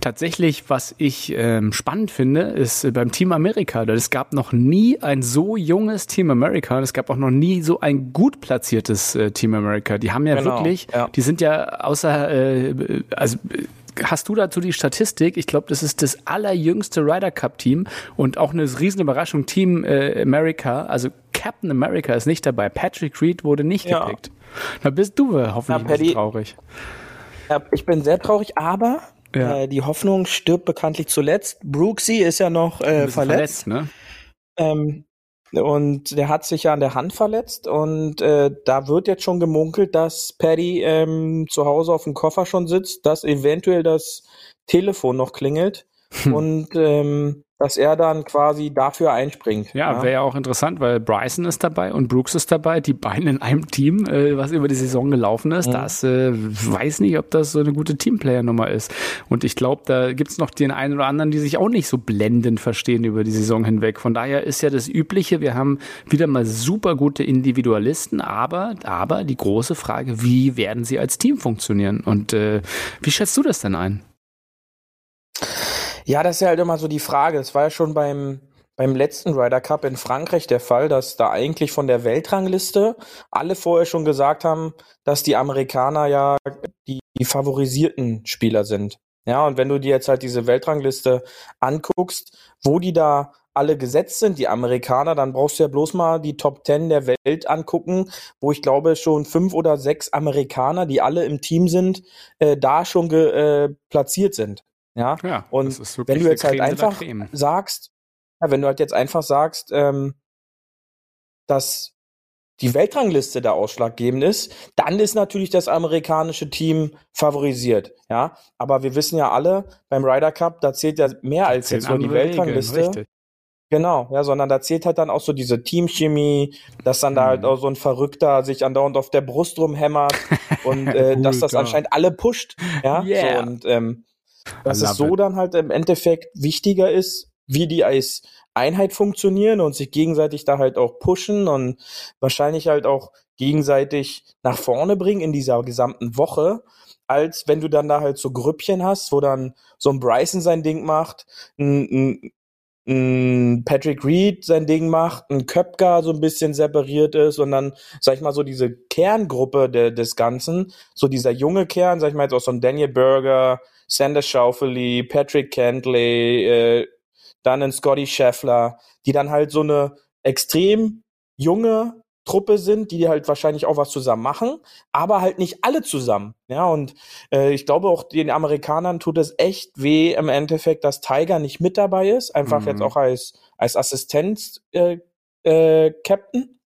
S2: tatsächlich, was ich ähm, spannend finde, ist äh, beim Team Amerika. Es gab noch nie ein so junges Team Amerika. Es gab auch noch nie so ein gut platziertes äh, Team Amerika. Die haben ja
S3: Genau,
S2: wirklich,
S3: ja.
S2: die sind ja außer, äh, also Hast du dazu die Statistik? Ich glaube, das ist das allerjüngste Ryder Cup Team und auch eine riesen Überraschung. Team äh, America, also Captain America ist nicht dabei. Patrick Reed wurde nicht
S3: Ja.
S2: gepickt. Da bist du hoffentlich bisschen
S3: Paddy-
S2: traurig.
S3: Ja, ich bin sehr traurig, aber
S2: Ja.
S3: äh, die Hoffnung stirbt bekanntlich zuletzt. Brooksy ist ja noch äh,
S2: bisschen
S3: verletzt.
S2: ne?
S3: Ähm, und der hat sich ja an der Hand verletzt und äh, da wird jetzt schon gemunkelt, dass Paddy ähm, zu Hause auf dem Koffer schon sitzt, dass eventuell das Telefon noch klingelt
S2: Hm.
S3: und ähm, dass er dann quasi dafür einspringt.
S2: Ja, wäre ja auch interessant, weil Bryson ist dabei und Brooks ist dabei, die beiden in einem Team, äh, was über die Saison gelaufen ist. Das äh, weiß nicht, ob das so eine gute Teamplayer-Nummer ist. Und ich glaube, da gibt's noch den einen oder anderen, die sich auch nicht so blendend verstehen über die Saison hinweg. Von daher ist ja das Übliche, wir haben wieder mal super gute Individualisten, aber, aber die große Frage, wie werden sie als Team funktionieren? Und äh, wie schätzt du das denn ein?
S3: Ja, das ist ja halt immer so die Frage. Das war ja schon beim, beim letzten Ryder Cup in Frankreich der Fall, dass da eigentlich von der Weltrangliste alle vorher schon gesagt haben, dass die Amerikaner ja die, die favorisierten Spieler sind. Ja, und wenn du dir jetzt halt diese Weltrangliste anguckst, wo die da alle gesetzt sind, die Amerikaner, dann brauchst du ja bloß mal die Top Ten der Welt angucken, wo ich glaube schon fünf oder sechs Amerikaner, die alle im Team sind, äh, da schon ge, äh, platziert sind. Ja,
S2: Ja,
S3: und wenn du jetzt halt einfach sagst, ja, wenn du halt jetzt einfach sagst, ähm, dass die Weltrangliste der ausschlaggebend ist, dann ist natürlich das amerikanische Team favorisiert, ja. Aber wir wissen ja alle, beim Ryder Cup, da zählt ja mehr als jetzt nur die
S2: Regeln,
S3: Weltrangliste.
S2: richtig.
S3: Genau, ja, sondern da zählt halt dann auch so diese Teamchemie, dass dann da
S2: Mhm.
S3: halt auch so ein Verrückter sich andauernd auf der Brust rumhämmert und äh, dass das anscheinend alle pusht, ja.
S2: Yeah.
S3: So, und ähm, dass es so
S2: it.
S3: dann halt im Endeffekt wichtiger ist, wie die als Einheit funktionieren und sich gegenseitig da halt auch pushen und wahrscheinlich halt auch gegenseitig nach vorne bringen in dieser gesamten Woche, als wenn du dann da halt so Grüppchen hast, wo dann so ein Bryson sein Ding macht, ein, ein, ein Patrick Reed sein Ding macht, ein Köpker so ein bisschen separiert ist und dann, sag ich mal, so diese Kerngruppe de, des Ganzen, so dieser junge Kern, sag ich mal jetzt auch so ein Daniel Berger, Sander Schauffele, Patrick Cantley, äh, dann ein Scotty Scheffler, die dann halt so eine extrem junge Truppe sind, die halt wahrscheinlich auch was zusammen machen, aber halt nicht alle zusammen. Ja, und äh, ich glaube auch den Amerikanern tut es echt weh im Endeffekt, dass Tiger nicht mit dabei ist, einfach
S2: Mhm.
S3: jetzt auch als als Assistent äh, äh, Captain.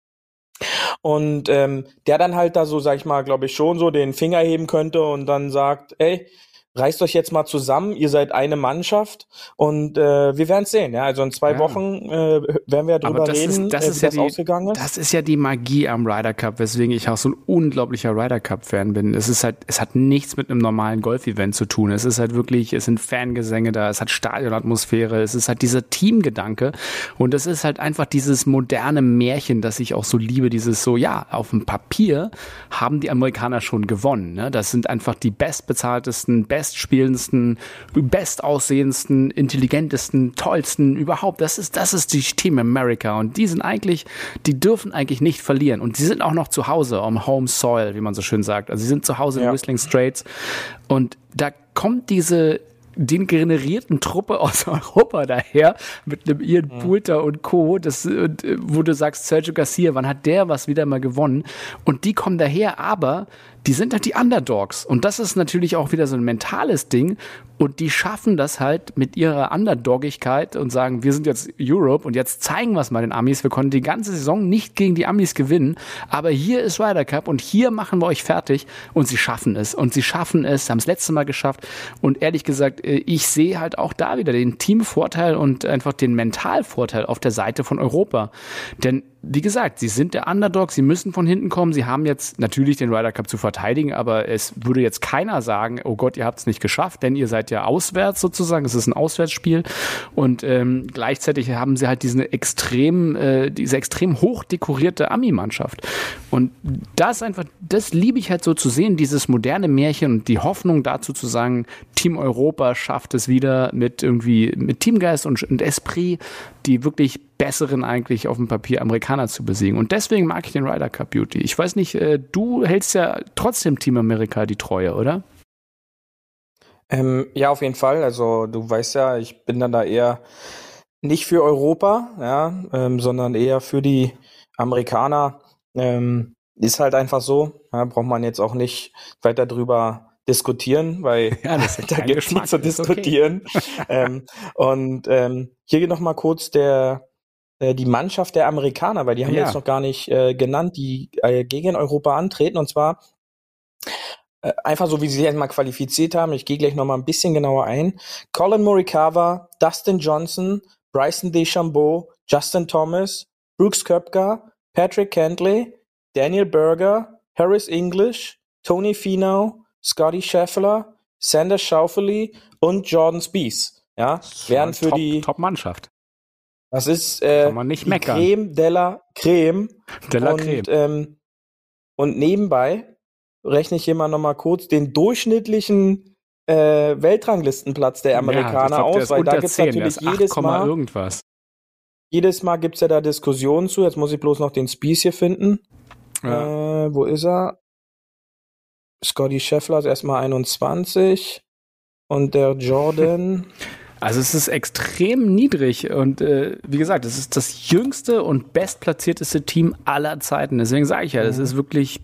S3: Und ähm, der dann halt da so, sag ich mal, glaube ich, schon so den Finger heben könnte und dann sagt, ey, reißt euch jetzt mal zusammen, ihr seid eine Mannschaft und äh, wir werden es sehen. Ja, also in zwei
S2: Ja.
S3: Wochen äh, werden wir darüber reden,
S2: ist, das
S3: äh,
S2: ist
S3: wie
S2: ja
S3: das
S2: die,
S3: ausgegangen ist.
S2: das ist ja die Magie am Ryder Cup, weswegen ich auch so ein unglaublicher Ryder Cup Fan bin. Es ist halt, es hat nichts mit einem normalen Golf-Event zu tun. Es ist halt wirklich, es sind Fangesänge da, es hat Stadionatmosphäre, es ist halt dieser Teamgedanke und es ist halt einfach dieses moderne Märchen, das ich auch so liebe, dieses so, ja, auf dem Papier haben die Amerikaner schon gewonnen. Ne? Das sind einfach die bestbezahltesten, bestspielendsten, bestaussehendsten, intelligentesten, tollsten überhaupt. Das ist, das ist die Team America und die sind eigentlich, die dürfen eigentlich nicht verlieren und die sind auch noch zu Hause am Home Soil, wie man so schön sagt. Also sie sind zu Hause in
S3: Ja.
S2: Whistling Straits und da kommt diese den generierten Truppe aus Europa daher mit einem Ian Poulter und Co. Das, und, äh, wo du sagst, Sergio Garcia, wann hat der was wieder mal gewonnen? Und die kommen daher, aber die sind halt die Underdogs. Und das ist natürlich auch wieder so ein mentales Ding. Und die schaffen das halt mit ihrer Underdogigkeit und sagen, wir sind jetzt Europe und jetzt zeigen wir es mal den Amis. Wir konnten die ganze Saison nicht gegen die Amis gewinnen. Aber hier ist Ryder Cup und hier machen wir euch fertig. Und sie schaffen es. Und sie schaffen es, haben es letzte Mal geschafft. Und ehrlich gesagt, äh, ich sehe halt auch da wieder den Teamvorteil und einfach den Mentalvorteil auf der Seite von Europa. Denn wie gesagt, sie sind der Underdog, sie müssen von hinten kommen. Sie haben jetzt natürlich den Ryder Cup zu verteidigen, aber es würde jetzt keiner sagen, oh Gott, ihr habt es nicht geschafft, denn ihr seid ja auswärts sozusagen. Es ist ein Auswärtsspiel und ähm, gleichzeitig haben sie halt diesen extrem, äh, diese extrem hoch dekorierte Ami-Mannschaft. Und das einfach, das liebe ich halt so zu sehen, dieses moderne Märchen und die Hoffnung dazu zu sagen, Team Europa schafft es wieder mit irgendwie mit Teamgeist und, und Esprit, die wirklich besseren eigentlich auf dem Papier Amerikaner zu besiegen. Und deswegen mag ich den Ryder Cup Beauty. Ich weiß nicht, äh, du hältst ja trotzdem Team Amerika die Treue, oder?
S3: Ähm, ja, auf jeden Fall. Also du weißt ja, ich bin dann da eher nicht für Europa, ja, ähm, sondern eher für die Amerikaner. Ähm, ist halt einfach so. Ja, braucht man jetzt auch nicht weiter drüber diskutieren, weil
S2: Ja,
S3: da
S2: Geschmack,
S3: nichts zu
S2: ist okay.
S3: diskutieren. ähm, und ähm, hier noch mal kurz der äh, die Mannschaft der Amerikaner, weil die haben wir
S2: Ja.
S3: jetzt noch gar nicht äh, genannt, die äh, gegen Europa antreten und zwar äh, einfach so, wie sie sich jetzt mal qualifiziert haben. Ich gehe gleich noch mal ein bisschen genauer ein. Colin Morikawa, Dustin Johnson, Bryson DeChambeau, Justin Thomas, Brooks Koepka, Patrick Cantley, Daniel Berger, Harris English, Tony Finau, Scotty Scheffler, Sander Schauffele und Jordan Spieth. Ja, wären für
S2: Top,
S3: die,
S2: Top Mannschaft.
S3: Das ist äh,
S2: Kann man nicht meckern.
S3: Creme della Creme.
S2: De la
S3: und,
S2: Creme.
S3: Ähm, und nebenbei rechne ich hier mal noch mal kurz den durchschnittlichen äh, Weltranglistenplatz der Amerikaner
S2: ja,
S3: aus, weil da
S2: 10, der
S3: natürlich
S2: ist 8,
S3: jedes Mal,
S2: irgendwas.
S3: jedes Mal gibt's ja da Diskussionen zu. Jetzt muss ich bloß noch den Spies hier finden.
S2: Ja.
S3: Äh, wo ist er? Scotty Scheffler ist erstmal 21 und der Jordan.
S2: Also es ist extrem niedrig und äh, wie gesagt, es ist das jüngste und bestplatzierteste Team aller Zeiten. Deswegen sage ich ja, das ist wirklich,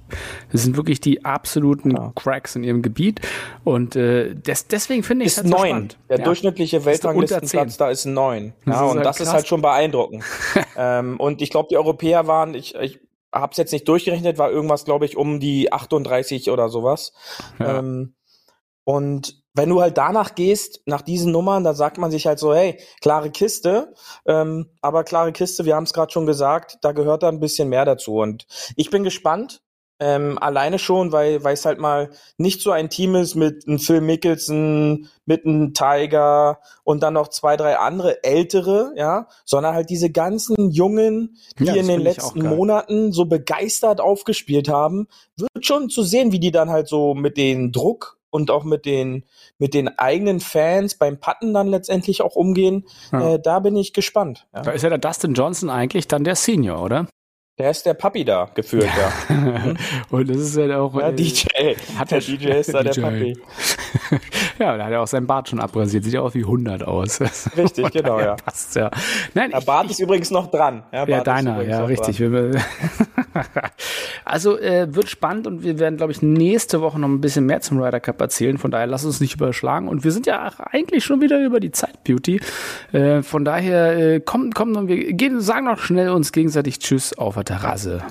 S2: das sind wirklich die absoluten
S3: Ja.
S2: Cracks in ihrem Gebiet und äh, des, deswegen finde ich es
S3: ist
S2: halt so
S3: neun.
S2: spannend.
S3: Der
S2: Ja.
S3: durchschnittliche Weltranglistenplatz da ist neun.
S2: Das
S3: Ja,
S2: ist
S3: und das ist
S2: krass.
S3: halt schon beeindruckend. ähm, und ich glaube, die Europäer waren, ich, ich habe es jetzt nicht durchgerechnet, war irgendwas, glaube ich, um die 38 oder sowas.
S2: Ja.
S3: Ähm, und wenn du halt danach gehst, nach diesen Nummern, da sagt man sich halt so, hey, klare Kiste, ähm, aber klare Kiste, wir haben es gerade schon gesagt, da gehört da ein bisschen mehr dazu. Und ich bin gespannt, ähm, alleine schon, weil weil es halt mal nicht so ein Team ist mit einem Phil Mickelson, mit einem Tiger und dann noch zwei, drei andere ältere, ja, sondern halt diese ganzen Jungen, die
S2: Ja,
S3: in den letzten. Monaten so begeistert aufgespielt haben, wird schon zu sehen, wie die dann halt so mit den Druck und auch mit den mit den eigenen Fans beim Patten dann letztendlich auch umgehen.
S2: Ja.
S3: Äh, da bin ich gespannt. Ja.
S2: Da ist ja der Dustin Johnson eigentlich dann der Senior, oder?
S3: Der ist der Papi da gefühlt, ja.
S2: und das ist halt auch.
S3: ja
S2: äh,
S3: DJ.
S2: Hat
S3: der
S2: er-
S3: DJ ist da der. Papi.
S2: ja, da hat er auch sein Bart schon abrasiert. Sieht ja aus wie 100 aus.
S3: Richtig, genau, ja.
S2: Passt ja. Nein,
S3: Der
S2: ich,
S3: Bart ist übrigens noch dran. Ja,
S2: ja, deiner, ja, richtig. Also äh, wird spannend und wir werden, glaube ich, nächste Woche noch ein bisschen mehr zum Ryder Cup erzählen. Von daher lass uns nicht überschlagen. Und wir sind ja eigentlich schon wieder über die Zeit, Beauty. Äh, von daher äh, kommt, kommt und wir gehen, sagen noch schnell uns gegenseitig Tschüss auf der Terrasse.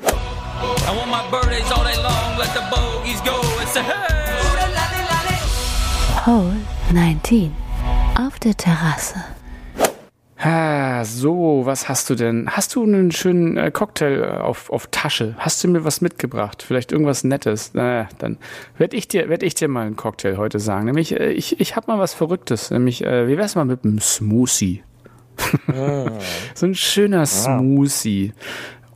S4: I want my birthdays all
S1: Hole 19 auf der Terrasse.
S2: Ah, so, was hast du denn? Hast du einen schönen äh, Cocktail äh, auf, auf Tasche? Hast du mir was mitgebracht? Vielleicht irgendwas Nettes? Na, dann werde ich dir, werd ich dir mal einen Cocktail heute sagen. Nämlich, äh, ich, ich habe mal was Verrücktes. Nämlich, äh, wie wär's mal mit einem Smoothie? so ein schöner Smoothie.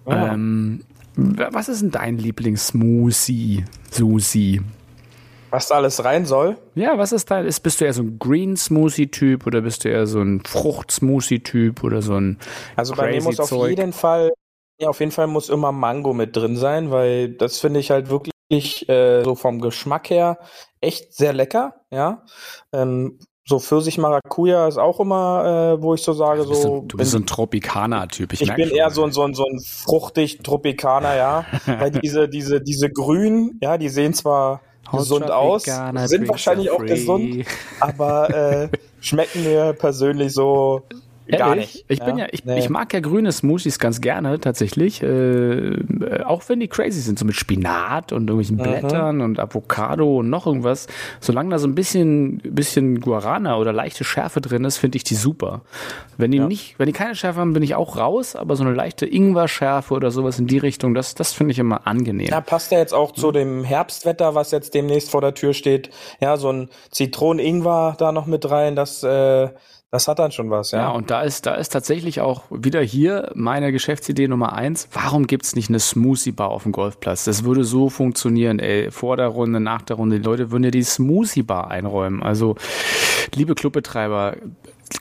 S2: Ähm, w- was ist denn dein Lieblings-Smoothie, Susi?
S3: Was da alles rein soll?
S2: Ja, was ist dein, ist, bist du eher so ein Green Smoothie Typ oder bist du eher so ein Frucht Smoothie Typ oder so ein
S3: Also bei mir muss auf
S2: Zeug.
S3: jeden Fall, ja, auf jeden Fall muss immer Mango mit drin sein, weil das finde ich halt wirklich äh, so vom Geschmack her echt sehr lecker, ja. Ähm, so Pfirsich Maracuja ist auch immer, äh, wo ich so sage,
S2: Du bist,
S3: so.
S2: du bist so ein Tropikaner-Typ. Ich,
S3: ich bin
S2: schon.
S3: eher so ein, so ein, so ein fruchtig Tropikaner, ja. Weil diese, diese, diese Grünen, ja, die sehen zwar gesund aus, sind
S2: drinks
S3: wahrscheinlich auch gesund, aber äh, schmecken mir persönlich so gar
S2: Ehrlich?
S3: nicht.
S2: Ich bin ja, ich,
S3: Nee.
S2: ich mag ja grüne Smoothies ganz gerne tatsächlich, äh, äh, auch wenn die crazy sind, so mit Spinat und irgendwelchen
S3: Mhm.
S2: Blättern und Avocado und noch irgendwas. Solange da so ein bisschen, bisschen Guarana oder leichte Schärfe drin ist, finde ich die super. Wenn die nicht, wenn die keine Schärfe haben, bin ich auch raus, aber so eine leichte Ingwer-Schärfe oder sowas in die Richtung, das, das finde ich immer angenehm.
S3: Ja, passt ja jetzt auch
S2: Mhm.
S3: zu dem Herbstwetter, was jetzt demnächst vor der Tür steht. Ja, so ein Zitronen-Ingwer da noch mit rein, das, äh, das hat dann schon was,
S2: Ja,
S3: ja.
S2: und da ist, da ist tatsächlich auch wieder hier meine Geschäftsidee Nummer eins. Warum gibt's nicht eine Smoothie-Bar auf dem Golfplatz? Das würde so funktionieren, ey. Vor der Runde, nach der Runde. Die Leute würden ja die Smoothie-Bar einräumen. Also, liebe Clubbetreiber,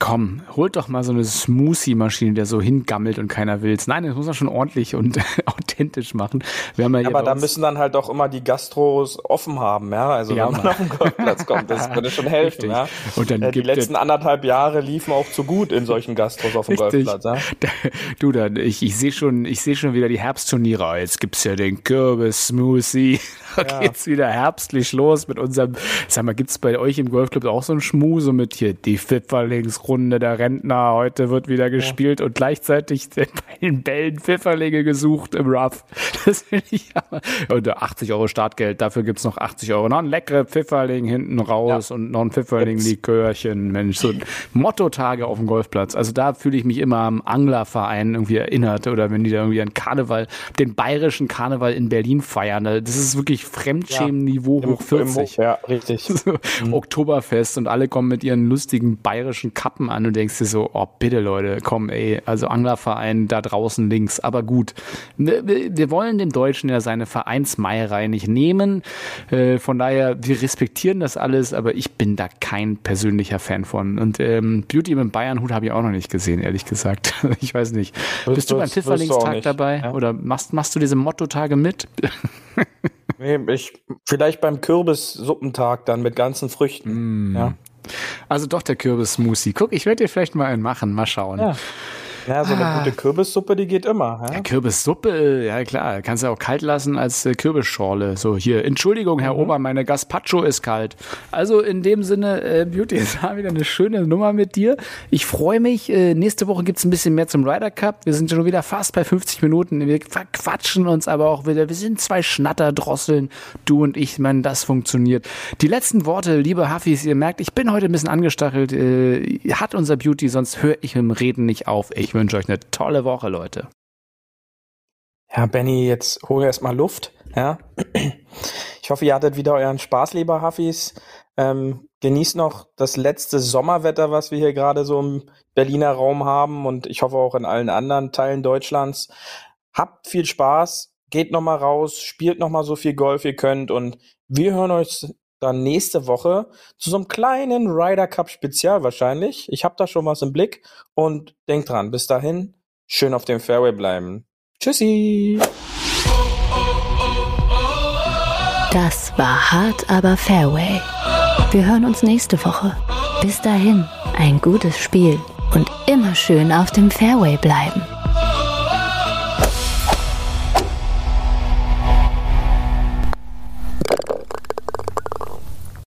S2: komm, holt doch mal so eine Smoothie-Maschine, der so hingammelt und keiner will's. Nein, das muss man schon ordentlich und authentisch machen. Wir haben ja hier
S3: Aber da müssen dann halt auch immer die Gastros offen haben, ja. Also
S2: Ja,
S3: wenn man
S2: Mann.
S3: auf den Golfplatz kommt, das würde schon helfen,
S2: Richtig.
S3: ja.
S2: Und dann
S3: äh, die
S2: gibt
S3: letzten anderthalb Jahre liefen auch zu gut in solchen Gastros auf dem
S2: Richtig.
S3: Golfplatz, ja.
S2: Du, dann, ich, ich sehe schon, ich sehe schon wieder die Herbstturniere. Ah, Jetzt gibt's ja den Kürbis-Smoothie. Da geht's wieder herbstlich los mit unserem, sag mal, gibt's bei euch im Golfclub auch so einen Schmu, so mit hier die Pfifferlingsrunde der Rentner, heute wird wieder gespielt und gleichzeitig bei den Bällen Pfifferlinge gesucht im Rough. Das finde ich aber. Und 80 Euro Startgeld, dafür gibt's noch 80 Euro. Noch ein leckere Pfifferling hinten raus und noch ein Pfifferling-Likörchen. Mensch, so Motto-Tage auf dem Golfplatz. Also da fühle ich mich immer am Anglerverein irgendwie erinnert oder wenn die da irgendwie an Karneval, den bayerischen Karneval in Berlin feiern. Das ist wirklich Fremdschämen-Niveau hoch 40.
S3: ja, richtig.
S2: So, Oktoberfest und alle kommen mit ihren lustigen bayerischen Kappen an und denkst dir so, oh bitte Leute, komm ey, also Anglerverein da draußen links, aber gut. Wir, wollen dem Deutschen ja seine Vereinsmeierei nicht nehmen, äh, von daher, wir respektieren das alles, aber ich bin da kein persönlicher Fan von und ähm, Beauty mit Bayern-Hut habe ich auch noch nicht gesehen, ehrlich gesagt. Ich weiß nicht.
S3: Wirst
S2: Bist du beim Pfifferlingstag dabei
S3: ja.
S2: oder machst, machst du diese Motto-Tage mit?
S3: Nee, ich, vielleicht beim Kürbissuppentag dann mit ganzen Früchten, ja.
S2: Also doch der Kürbis-Smoothie. Guck, ich werde dir vielleicht mal einen machen, mal schauen.
S3: Ja. Ja, so eine
S2: Ah.
S3: gute Kürbissuppe, die geht immer, ja.
S2: Kürbissuppe, äh, ja klar, kannst du auch kalt lassen als äh, Kürbisschorle. So hier, Entschuldigung, Herr Ober, meine Gazpacho ist kalt. Also in dem Sinne, äh, Beauty, es war wieder eine schöne Nummer mit dir. Ich freue mich. Äh, nächste Woche gibt's ein bisschen mehr zum Ryder Cup. Wir sind schon wieder fast bei 50 Minuten. Wir verquatschen uns aber auch wieder. Wir sind zwei Schnatterdrosseln, du und ich. Meine, das funktioniert. Die letzten Worte, liebe Huffis, ihr merkt, ich bin heute ein bisschen angestachelt. Äh, hat unser Beauty, sonst höre ich im Reden nicht auf. Ich wünsche euch eine tolle Woche, Leute.
S3: Ja, Benny, jetzt hol erst mal Luft, ja. Ich hoffe, ihr hattet wieder euren Spaß, lieber Huffis. Ähm, genießt noch das letzte Sommerwetter, was wir hier gerade so im Berliner Raum haben und ich hoffe auch in allen anderen Teilen Deutschlands. Habt viel Spaß, geht noch mal raus, spielt noch mal so viel Golf ihr könnt und wir hören euch dann nächste Woche zu so einem kleinen Ryder Cup Spezial wahrscheinlich. Ich habe da schon was im Blick und denkt dran, bis dahin schön auf dem Fairway bleiben. Tschüssi.
S1: Das war hart, aber Fairway. Wir hören uns nächste Woche. Bis dahin, ein gutes Spiel und immer schön auf dem Fairway bleiben.